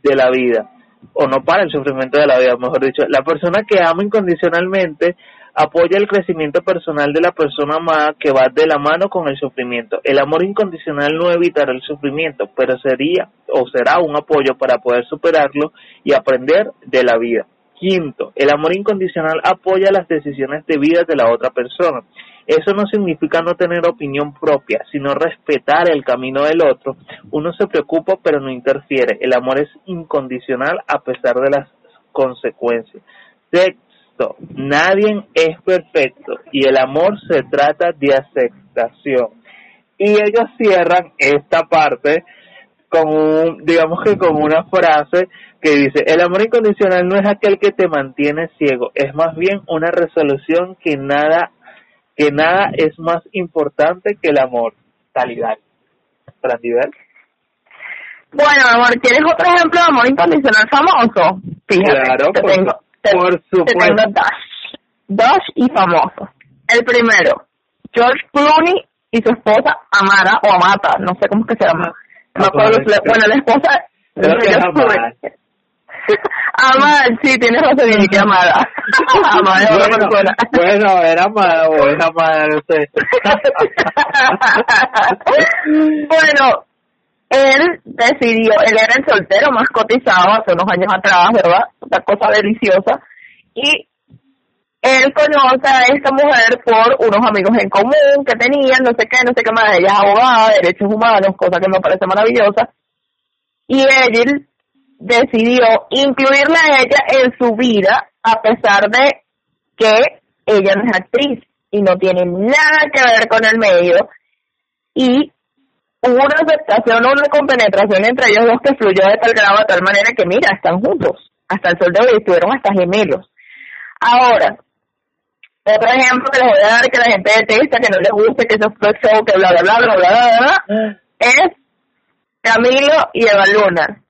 de la vida, o no para el sufrimiento de la vida, mejor dicho. La persona que ama incondicionalmente apoya el crecimiento personal de la persona amada que va de la mano con el sufrimiento. El amor incondicional no evitará el sufrimiento, pero sería o será un apoyo para poder superarlo y aprender de la vida. Quinto, el amor incondicional apoya las decisiones de vida de la otra persona. Eso no significa no tener opinión propia, sino respetar el camino del otro. Uno se preocupa pero no interfiere. El amor es incondicional a pesar de las consecuencias. Sexto, nadie es perfecto y el amor se trata de aceptación. Y ellos cierran esta parte con un, digamos que con una frase que dice, el amor incondicional no es aquel que te mantiene ciego, es más bien una resolución que nada que nada es más importante que el amor. Calidad. nivel Bueno, amor, ¿quieres otro ejemplo de amor incondicional famoso? Fíjate, claro, te tengo, por supuesto. Te tengo dos. Dos y famosos. El primero, George Clooney y su esposa Amara, o Amata, no sé cómo es que se llama. No bueno, la esposa de George Clooney. Amal, sí, tienes razón, y que amada. amada es bueno, persona. Bueno, era amada o es amada, no sé. bueno, él decidió, él era el soltero más cotizado hace unos años atrás, ¿verdad? Una cosa deliciosa. Y él conoce a esta mujer por unos amigos en común que tenían, no sé qué, no sé qué más. Ella es abogada de derechos humanos, cosa que me parece maravillosa. Y él decidió incluirla a ella en su vida a pesar de que ella no es actriz y no tiene nada que ver con el medio y hubo una aceptación, una compenetración entre ellos dos que fluyó de tal grado, de tal manera que mira, están juntos, hasta el sol de hoy estuvieron hasta gemelos. Ahora, otro ejemplo que les voy a dar que la gente detesta, que no les guste, que eso fue show, que bla bla bla bla bla bla, bla es Camilo y Eva Luna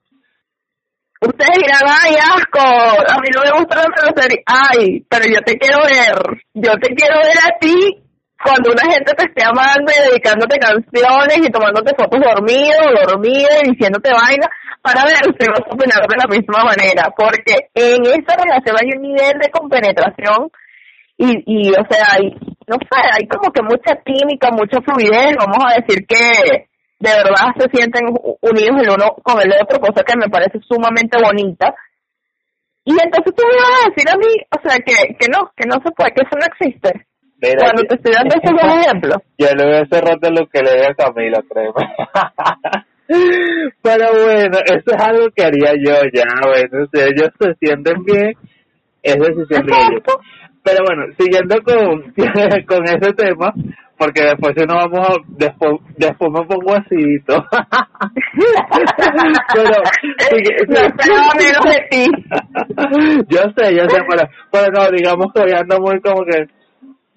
ustedes dirán, ay, asco, a mí no me gusta la serie. Ay, pero yo te quiero ver, yo te quiero ver a ti cuando una gente te esté amando y dedicándote canciones y tomándote fotos dormido o dormida y diciéndote vaina para ver si vas a opinar de la misma manera, porque en esta relación hay un nivel de compenetración y, y o sea, hay, no sé, hay como que mucha química, mucha fluidez, vamos a decir que de verdad se sienten unidos el uno con el otro, cosa que me parece sumamente bonita. Y entonces tú me vas a decir a mí, o sea, que, que no, que no se puede, que eso no existe. Cuando te estoy dando esos dos ejemplos. Yo le hacer rato lo que le diga a Camila, creo. Pero bueno, eso es algo que haría yo ya, bueno, si ellos se sienten bien, es decisión de ellos. Pero bueno, siguiendo con, con ese tema, porque después si no vamos a, después, después me pongo así pero menos de ti yo sé yo sé pero, pero no digamos que hoy ando muy como que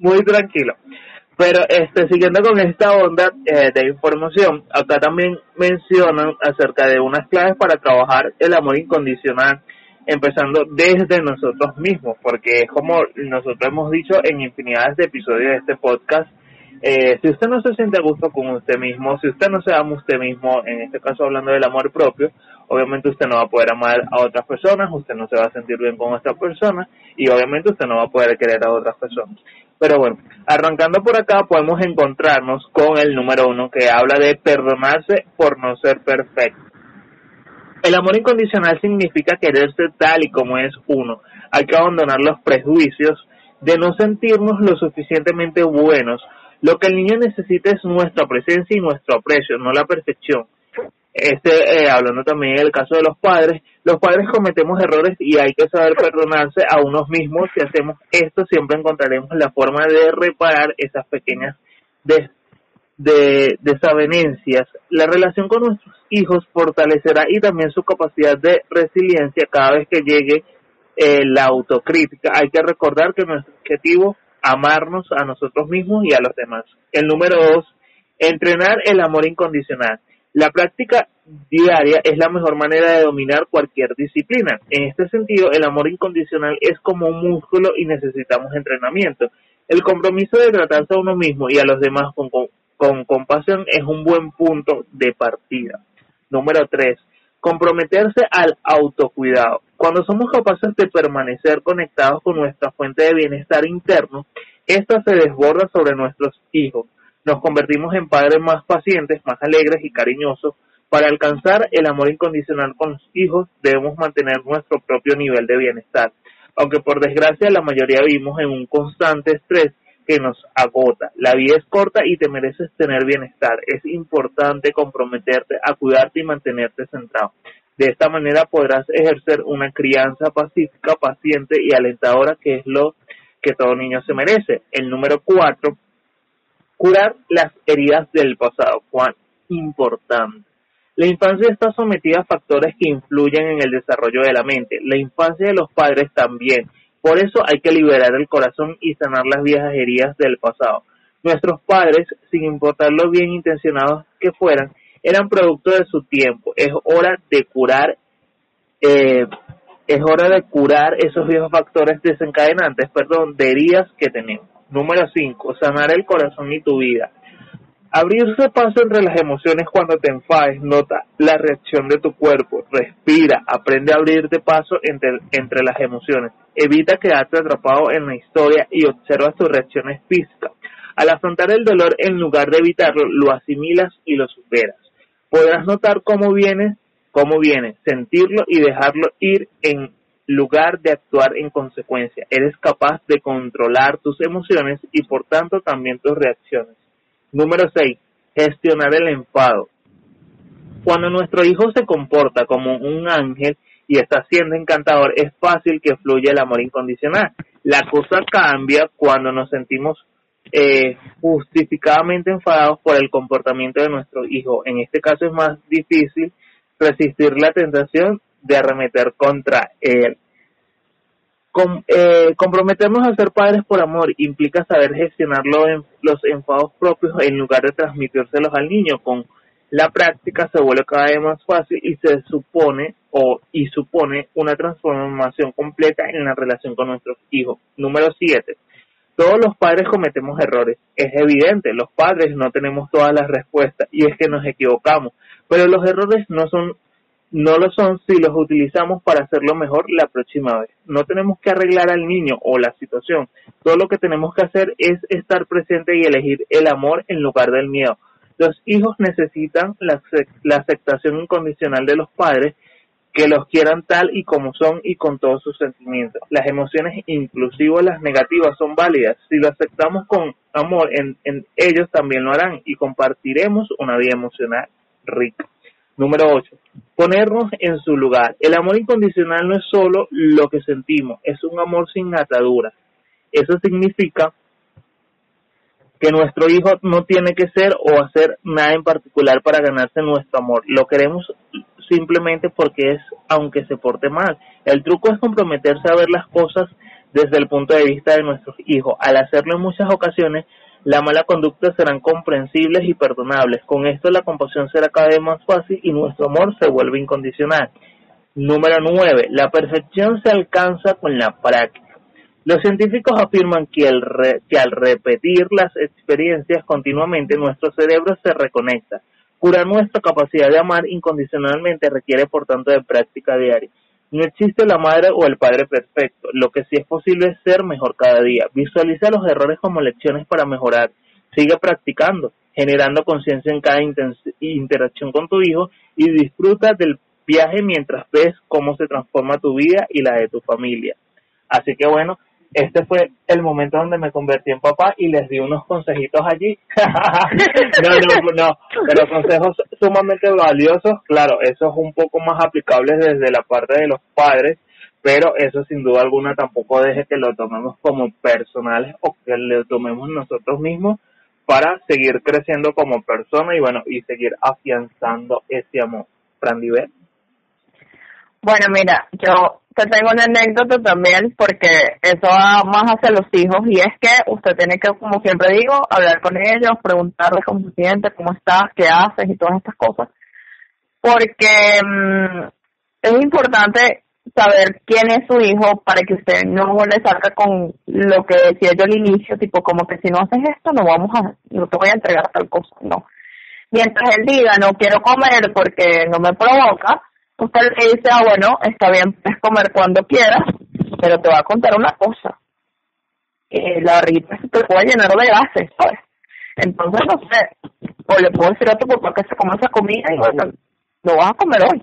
muy tranquilo. Pero este siguiendo con esta onda eh, de información acá también mencionan acerca de unas claves para trabajar el amor incondicional empezando desde nosotros mismos porque es como nosotros hemos dicho en infinidades de episodios de este podcast eh, si usted no se siente a gusto con usted mismo, si usted no se ama usted mismo, en este caso hablando del amor propio, obviamente usted no va a poder amar a otras personas, usted no se va a sentir bien con otras personas y obviamente usted no va a poder querer a otras personas. Pero bueno, arrancando por acá podemos encontrarnos con el número uno que habla de perdonarse por no ser perfecto. El amor incondicional significa quererse tal y como es uno. Hay que abandonar los prejuicios de no sentirnos lo suficientemente buenos lo que el niño necesita es nuestra presencia y nuestro aprecio, no la perfección. Este, eh, hablando también del caso de los padres, los padres cometemos errores y hay que saber perdonarse a unos mismos. Si hacemos esto, siempre encontraremos la forma de reparar esas pequeñas de, desavenencias. La relación con nuestros hijos fortalecerá y también su capacidad de resiliencia cada vez que llegue eh, la autocrítica. Hay que recordar que nuestro objetivo amarnos a nosotros mismos y a los demás. El número dos, entrenar el amor incondicional. La práctica diaria es la mejor manera de dominar cualquier disciplina. En este sentido, el amor incondicional es como un músculo y necesitamos entrenamiento. El compromiso de tratarse a uno mismo y a los demás con, compasión es un buen punto de partida. Número tres, comprometerse al autocuidado. Cuando somos capaces de permanecer conectados con nuestra fuente de bienestar interno, esta se desborda sobre nuestros hijos. Nos convertimos en padres más pacientes, más alegres y cariñosos. Para alcanzar el amor incondicional con los hijos debemos mantener nuestro propio nivel de bienestar. aunque por desgracia la mayoría vivimos en un constante estrés que nos agota. La vida es corta y te mereces tener bienestar. Es importante comprometerte a cuidarte y mantenerte centrado. De esta manera podrás ejercer una crianza pacífica, paciente y alentadora, que es lo que todo niño se merece. El número cuatro, curar las heridas del pasado. Cuán importante. La infancia está sometida a factores que influyen en el desarrollo de la mente. La infancia de los padres también. Por eso hay que liberar el corazón y sanar las viejas heridas del pasado. Nuestros padres, sin importar lo bien intencionados que fueran, eran producto de su tiempo. Es hora de curar, eh, es hora de curar esos viejos factores desencadenantes, perdón, de heridas que tenemos. Número 5. Sanar el corazón y tu vida. Abrirse paso entre las emociones cuando te enfades, nota la reacción de tu cuerpo, respira, aprende a abrirte paso entre, entre las emociones, evita quedarte atrapado en la historia y observa tus reacciones físicas. Al afrontar el dolor, en lugar de evitarlo, lo asimilas y lo superas. Podrás notar cómo viene, cómo viene, sentirlo y dejarlo ir en lugar de actuar en consecuencia. Eres capaz de controlar tus emociones y por tanto también tus reacciones. Número 6. Gestionar el enfado. Cuando nuestro hijo se comporta como un ángel y está siendo encantador, es fácil que fluya el amor incondicional. La cosa cambia cuando nos sentimos eh, justificadamente enfadados por el comportamiento de nuestro hijo. En este caso es más difícil resistir la tentación de arremeter contra él. Com, eh, comprometernos a ser padres por amor implica saber gestionar los enfados propios en lugar de transmitírselos al niño. Con la práctica se vuelve cada vez más fácil y se supone o y supone una transformación completa en la relación con nuestros hijos. Número 7. Todos los padres cometemos errores. Es evidente, los padres no tenemos todas las respuestas y es que nos equivocamos. Pero los errores no son no lo son si los utilizamos para hacerlo mejor la próxima vez. No tenemos que arreglar al niño o la situación. Todo lo que tenemos que hacer es estar presente y elegir el amor en lugar del miedo. Los hijos necesitan la, aceptación incondicional de los padres que los quieran tal y como son y con todos sus sentimientos. Las emociones, inclusive las negativas, son válidas. Si lo aceptamos con amor, en ellos también lo harán y compartiremos una vida emocional rica. Número 8. Ponernos en su lugar. El amor incondicional no es solo lo que sentimos, es un amor sin ataduras. Eso significa que nuestro hijo no tiene que ser o hacer nada en particular para ganarse nuestro amor. Lo queremos simplemente porque es aunque se porte mal. El truco es comprometerse a ver las cosas desde el punto de vista de nuestros hijos. Al hacerlo en muchas ocasiones, la mala conducta serán comprensibles y perdonables. Con esto la compasión será cada vez más fácil y nuestro amor se vuelve incondicional. Número 9. La perfección se alcanza con la práctica. Los científicos afirman que, que al repetir las experiencias continuamente nuestro cerebro se reconecta. Curar nuestra capacidad de amar incondicionalmente requiere por tanto de práctica diaria. No existe la madre o el padre perfecto. Lo que sí es posible es ser mejor cada día. Visualiza los errores como lecciones para mejorar. Sigue practicando, generando conciencia en cada interacción con tu hijo y disfruta del viaje mientras ves cómo se transforma tu vida y la de tu familia. Así que bueno, este fue el momento donde me convertí en papá y les di unos consejitos allí. no, no, no, pero consejos sumamente valiosos. Claro, eso es un poco más aplicable desde la parte de los padres, pero eso sin duda alguna tampoco deje que lo tomemos como personales o que lo tomemos nosotros mismos para seguir creciendo como persona y bueno, y seguir afianzando ese amor. Frandiver. Bueno, mira, yo te tengo una anécdota también porque eso va más hacia los hijos y es que usted tiene que, como siempre digo, hablar con ellos, preguntarles cómo se siente, cómo estás, qué haces y todas estas cosas. Porque mm, es importante saber quién es su hijo para que usted no le salga con lo que decía yo al inicio, tipo como que si no haces esto no vamos a, no te voy a entregar tal cosa, no. Mientras él diga no quiero comer porque no me provoca, usted le dice, ah, bueno, está bien, puedes comer cuando quieras, pero te voy a contar una cosa. Eh, la barriguita se te puede llenar de gases, ¿sabes? Entonces, no sé, o le puedo decir a tu papá que se coma esa comida y bueno, lo vas a comer hoy.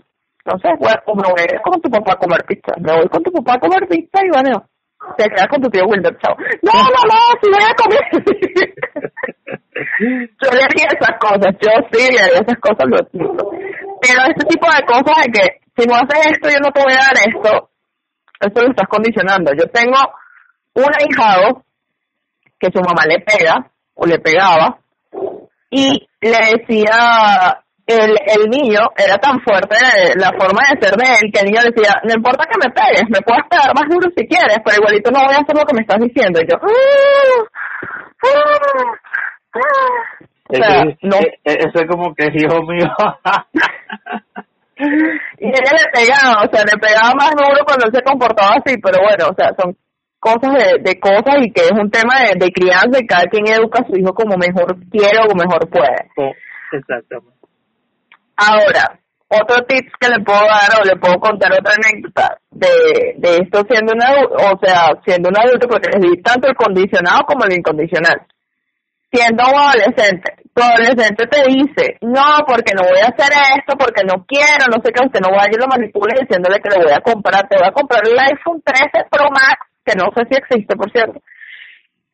sé, bueno, me voy a ir con tu papá a comer pizza. Me voy con tu papá a comer pizza y bueno, te quedas con tu tío Wilder, chao. No, no, no, si voy a comer. yo le haría esas cosas, yo sí le haría esas cosas, lo Pero este tipo de cosas de que si no haces esto, yo no te voy a dar esto, eso lo estás condicionando. Yo tengo un ahijado que su mamá le pega o le pegaba y le decía el, el niño era tan fuerte la forma de ser de él que el niño decía no importa que me pegues me puedes pegar más duro si quieres pero igualito no voy a hacer lo que me estás diciendo y yo o sea, no. E, e, eso es como que hijo mío y ella le pegaba o sea le pegaba más duro cuando él se comportaba así pero bueno o sea son cosas de, de cosas y que es un tema de, de crianza y cada quien educa a su hijo como mejor quiere o mejor puede. Oh, exactamente. Ahora, otro tips que le puedo dar o le puedo contar otra anécdota de, de esto siendo un adulto, o sea, siendo un adulto, porque di tanto el condicionado como el incondicional. Siendo un adolescente, tu adolescente te dice, no, porque no voy a hacer esto, porque no quiero, no sé qué, usted no vaya y lo manipule diciéndole que le voy a comprar, te voy a comprar el iPhone 13 Pro Max que no sé si existe, por cierto.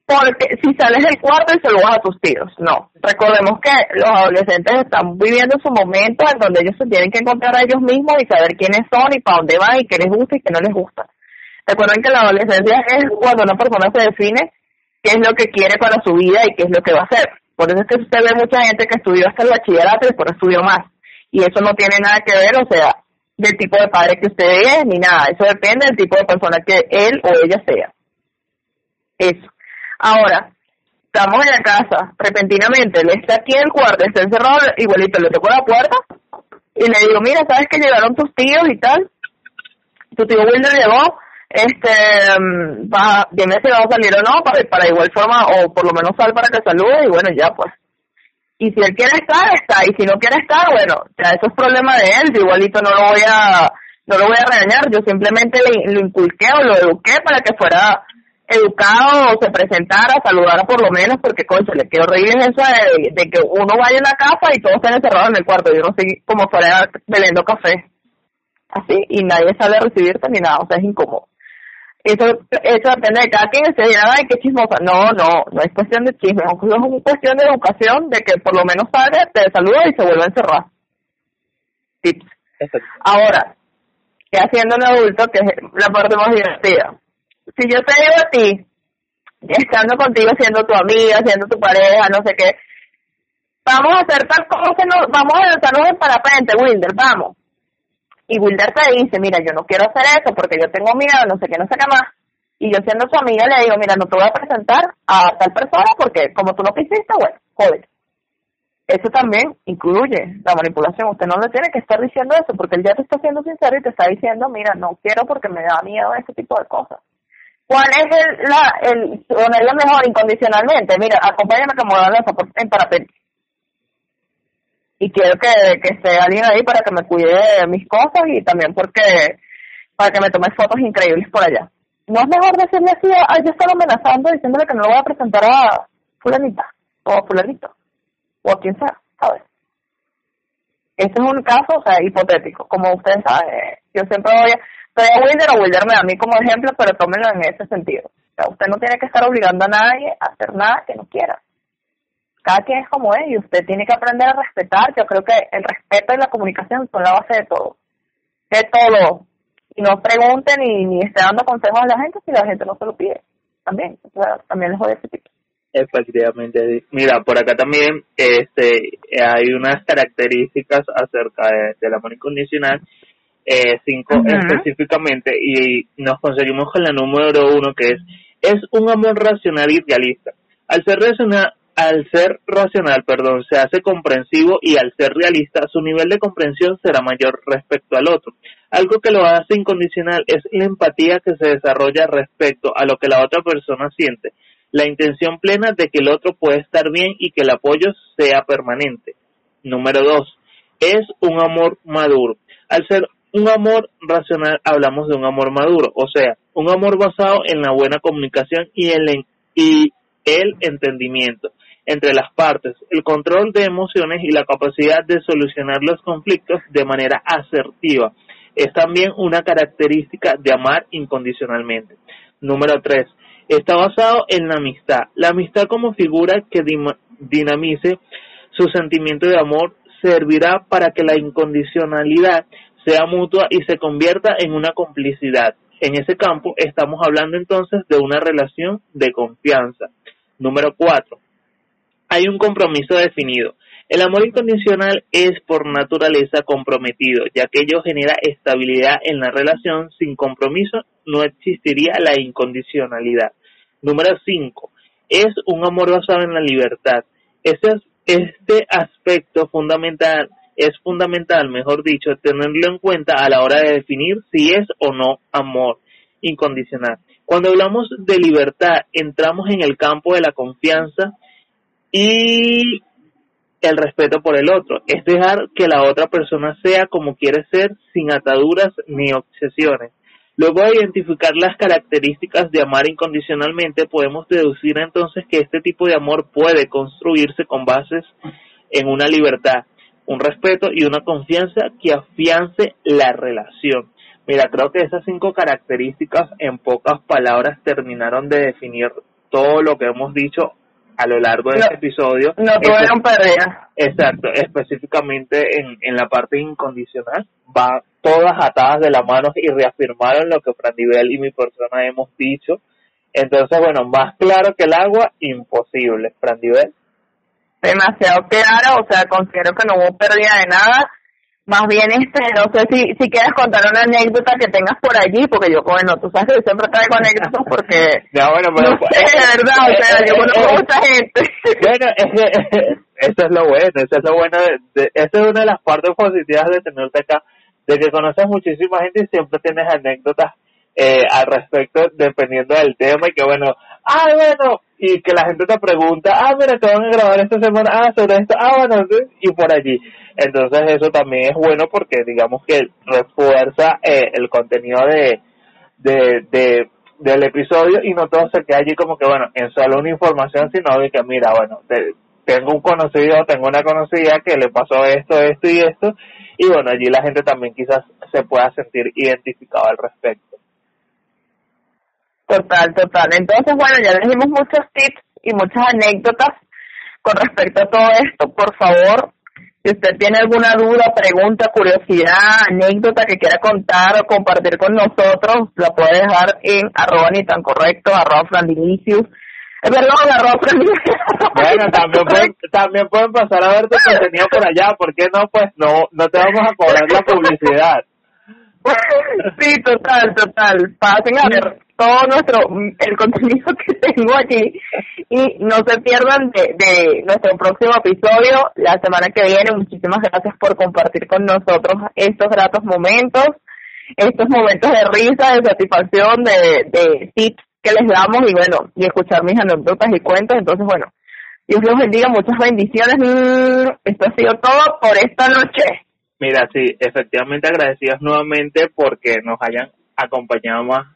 Porque si sales del cuarto y se lo vas a tus tíos, no. Recordemos que los adolescentes están viviendo su momento en donde ellos se tienen que encontrar a ellos mismos y saber quiénes son y para dónde van y qué les gusta y qué no les gusta. Recuerden que la adolescencia es cuando una persona se define qué es lo que quiere para su vida y qué es lo que va a hacer. Por eso es que usted ve mucha gente que estudió hasta el bachillerato y después estudió más. Y eso no tiene nada que ver, o sea, del tipo de padre que usted es ni nada. Eso depende del tipo de persona que él o ella sea. Eso. Ahora, estamos en la casa, repentinamente, él está aquí en el cuarto, está encerrado, igualito le toco la puerta y le digo, mira, ¿sabes que llegaron tus tíos y tal? Tu tío Wilder llegó, este, mm, va, dime si va a salir o no, para, para igual forma, o por lo menos sal para que salude y bueno, ya pues. Y si él quiere estar, está, y si no quiere estar, bueno, ya eso es problema de él, yo igualito no lo voy a, no lo voy a regañar, yo simplemente le, lo inculqué o lo eduqué para que fuera educado o se presentara, saludara por lo menos, porque coño, le quedó horrible eso de, que uno vaya a la casa y todos estén encerrados en el cuarto, yo no sé como fuera bebiendo café, así, y nadie sale a recibirte ni nada, o sea, es incómodo eso, eso depende de cada quien, se dirá, ay, qué chismosa. No, no, no es cuestión de chisme, es cuestión de educación, de que por lo menos salga, te saluda y se vuelve a encerrar. Tips. Ahora, ¿qué haciendo un adulto? Que es la parte más divertida. Si yo te digo a ti, estando contigo, siendo tu amiga, siendo tu pareja, no sé qué, vamos a hacer tal cosa, no, vamos a lanzarnos en parapente, Wilder, vamos y Wilder te dice, mira, yo no quiero hacer eso porque yo tengo miedo, no sé qué, no sé qué más. Y yo siendo su amiga le digo, mira, no te voy a presentar a tal persona porque como tú no quisiste, bueno, joder. Eso también incluye la manipulación. Usted no le tiene que estar diciendo eso porque él ya te está siendo sincero y te está diciendo, mira, no quiero porque me da miedo ese tipo de cosas. ¿Cuál es el, la, el, ponerle mejor incondicionalmente? Mira, acompáñame a me en parapente y quiero que, que esté alguien ahí para que me cuide de mis cosas y también porque para que me tome fotos increíbles por allá. ¿No es mejor decirle así, a, yo estaba amenazando diciéndole que no lo voy a presentar a fulanita o a fulanito o a quien sea, ¿sabes? Este es un caso, o sea, hipotético. Como ustedes saben, yo siempre voy a, soy a Wilder o Wilder me a mí como ejemplo, pero tómenlo en ese sentido. O sea, usted no tiene que estar obligando a nadie a hacer nada que no quiera cada quien es como es y usted tiene que aprender a respetar. Yo creo que el respeto y la comunicación son la base de todo. De todo. Y no pregunten ni, ni esté dando consejos a la gente si la gente no se lo pide. También. O sea, también les voy a decir. Efectivamente. Mira, por acá también este hay unas características acerca de, del amor incondicional, eh, cinco específicamente, y nos conseguimos con la número uno que es, es un amor racional y realista. Al ser racional, al ser racional, perdón, se hace comprensivo y al ser realista, su nivel de comprensión será mayor respecto al otro. Algo que lo hace incondicional es la empatía que se desarrolla respecto a lo que la otra persona siente, la intención plena de que el otro puede estar bien y que el apoyo sea permanente. Número dos, es un amor maduro. Al ser un amor racional hablamos de un amor maduro, o sea, un amor basado en la buena comunicación y, el, y el entendimiento entre las partes, el control de emociones y la capacidad de solucionar los conflictos de manera asertiva. Es también una característica de amar incondicionalmente. Número 3. Está basado en la amistad. La amistad como figura que dinamice su sentimiento de amor servirá para que la incondicionalidad sea mutua y se convierta en una complicidad. En ese campo estamos hablando entonces de una relación de confianza. Número 4 hay un compromiso definido. El amor incondicional es por naturaleza comprometido, ya que ello genera estabilidad en la relación. Sin compromiso no existiría la incondicionalidad. Número 5. Es un amor basado en la libertad. Este, este aspecto fundamental es fundamental, mejor dicho, tenerlo en cuenta a la hora de definir si es o no amor incondicional. Cuando hablamos de libertad, entramos en el campo de la confianza y el respeto por el otro, es dejar que la otra persona sea como quiere ser sin ataduras ni obsesiones. Luego de identificar las características de amar incondicionalmente, podemos deducir entonces que este tipo de amor puede construirse con bases en una libertad, un respeto y una confianza que afiance la relación. Mira, creo que esas cinco características en pocas palabras terminaron de definir todo lo que hemos dicho a lo largo de este episodio. No tuvieron pérdida. Exacto, específicamente en, en la parte incondicional, va todas atadas de la mano y reafirmaron lo que Fran y mi persona hemos dicho. Entonces, bueno, más claro que el agua, imposible, Fran Demasiado claro, o sea, considero que no hubo pérdida de nada más bien, este, no sé si, si quieres contar una anécdota que tengas por allí, porque yo, bueno, tú sabes que yo siempre traigo anécdotas porque... Ya, bueno, pero... No sé, de verdad, o sea, yo conozco mucha gente. Bueno, eso es lo bueno, eso es lo bueno, de, esa es una de las partes positivas de tenerte acá, de que conoces muchísima gente y siempre tienes anécdotas eh, al respecto, dependiendo del tema, y que bueno, ah, bueno, y que la gente te pregunta, ah, mira, te van a grabar esta semana, ah, sobre esto, ah, bueno, y por allí. Entonces eso también es bueno porque digamos que refuerza eh, el contenido de, de, de, del episodio y no todo se queda allí como que, bueno, en solo una información, sino de que, mira, bueno, tengo un conocido, tengo una conocida que le pasó esto, esto y esto, y bueno, allí la gente también quizás se pueda sentir identificado al respecto. Total, total. Entonces, bueno, ya les dimos muchos tips y muchas anécdotas con respecto a todo esto. Por favor, si usted tiene alguna duda, pregunta, curiosidad, anécdota que quiera contar o compartir con nosotros, la puede dejar en arroba ni tan correcto, arroba frandinicius. Es verdad, arroba Bueno, también pueden, también pueden pasar a ver tu contenido por allá, ¿por qué no? Pues no, no te vamos a cobrar la publicidad. Sí, total, total. Pasen a ver todo nuestro el contenido que tengo aquí y no se pierdan de, de nuestro próximo episodio la semana que viene. Muchísimas gracias por compartir con nosotros estos gratos momentos, estos momentos de risa, de satisfacción, de, de tips que les damos y bueno, y escuchar mis anécdotas y cuentos. Entonces, bueno, Dios los bendiga, muchas bendiciones. Mm, esto ha sido todo por esta noche. Mira, sí, efectivamente agradecidos nuevamente porque nos hayan acompañado más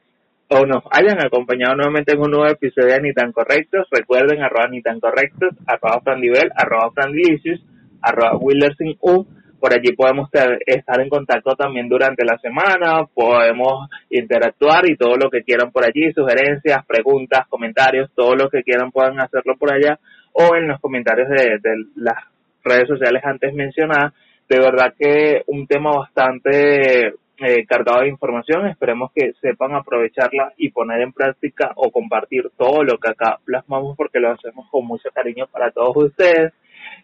o nos hayan acompañado nuevamente en un nuevo episodio de Ni Tan Correctos. Recuerden, arroba Ni Tan Correctos, arroba Frandivel, arroba Frandilicious, arroba U. Por allí podemos estar en contacto también durante la semana, podemos interactuar y todo lo que quieran por allí, sugerencias, preguntas, comentarios, todo lo que quieran puedan hacerlo por allá o en los comentarios de las redes sociales antes mencionadas. De verdad que un tema bastante eh, cargado de información. Esperemos que sepan aprovecharla y poner en práctica o compartir todo lo que acá plasmamos porque lo hacemos con mucho cariño para todos ustedes.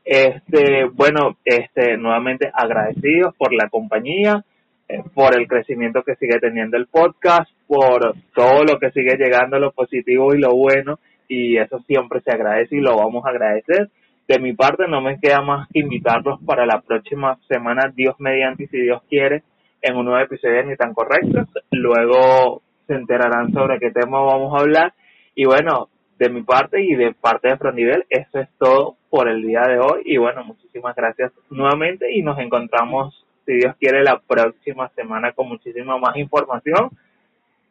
Este, bueno, este, nuevamente agradecidos por la compañía, eh, por el crecimiento que sigue teniendo el podcast, por todo lo que sigue llegando, lo positivo y lo bueno, y eso siempre se agradece y lo vamos a agradecer. De mi parte no me queda más que invitarlos para la próxima semana, Dios mediante y si Dios quiere, en un nuevo episodio de Ni tan correctos. Luego se enterarán sobre qué tema vamos a hablar. Y bueno, de mi parte y de parte de Fronivel, eso es todo por el día de hoy. Y bueno, muchísimas gracias nuevamente y nos encontramos, si Dios quiere, la próxima semana con muchísima más información,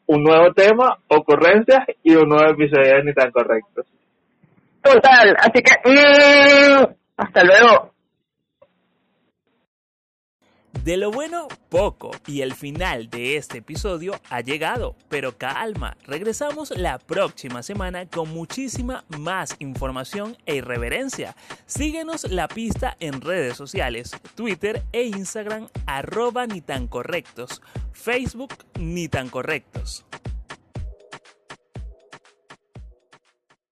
un nuevo tema, ocurrencias y un nuevo episodio de Ni tan correctos. Total, así que mm, hasta luego. De lo bueno, poco, y el final de este episodio ha llegado, pero calma, regresamos la próxima semana con muchísima más información e irreverencia. Síguenos la pista en redes sociales, Twitter e Instagram, arroba ni Facebook ni correctos.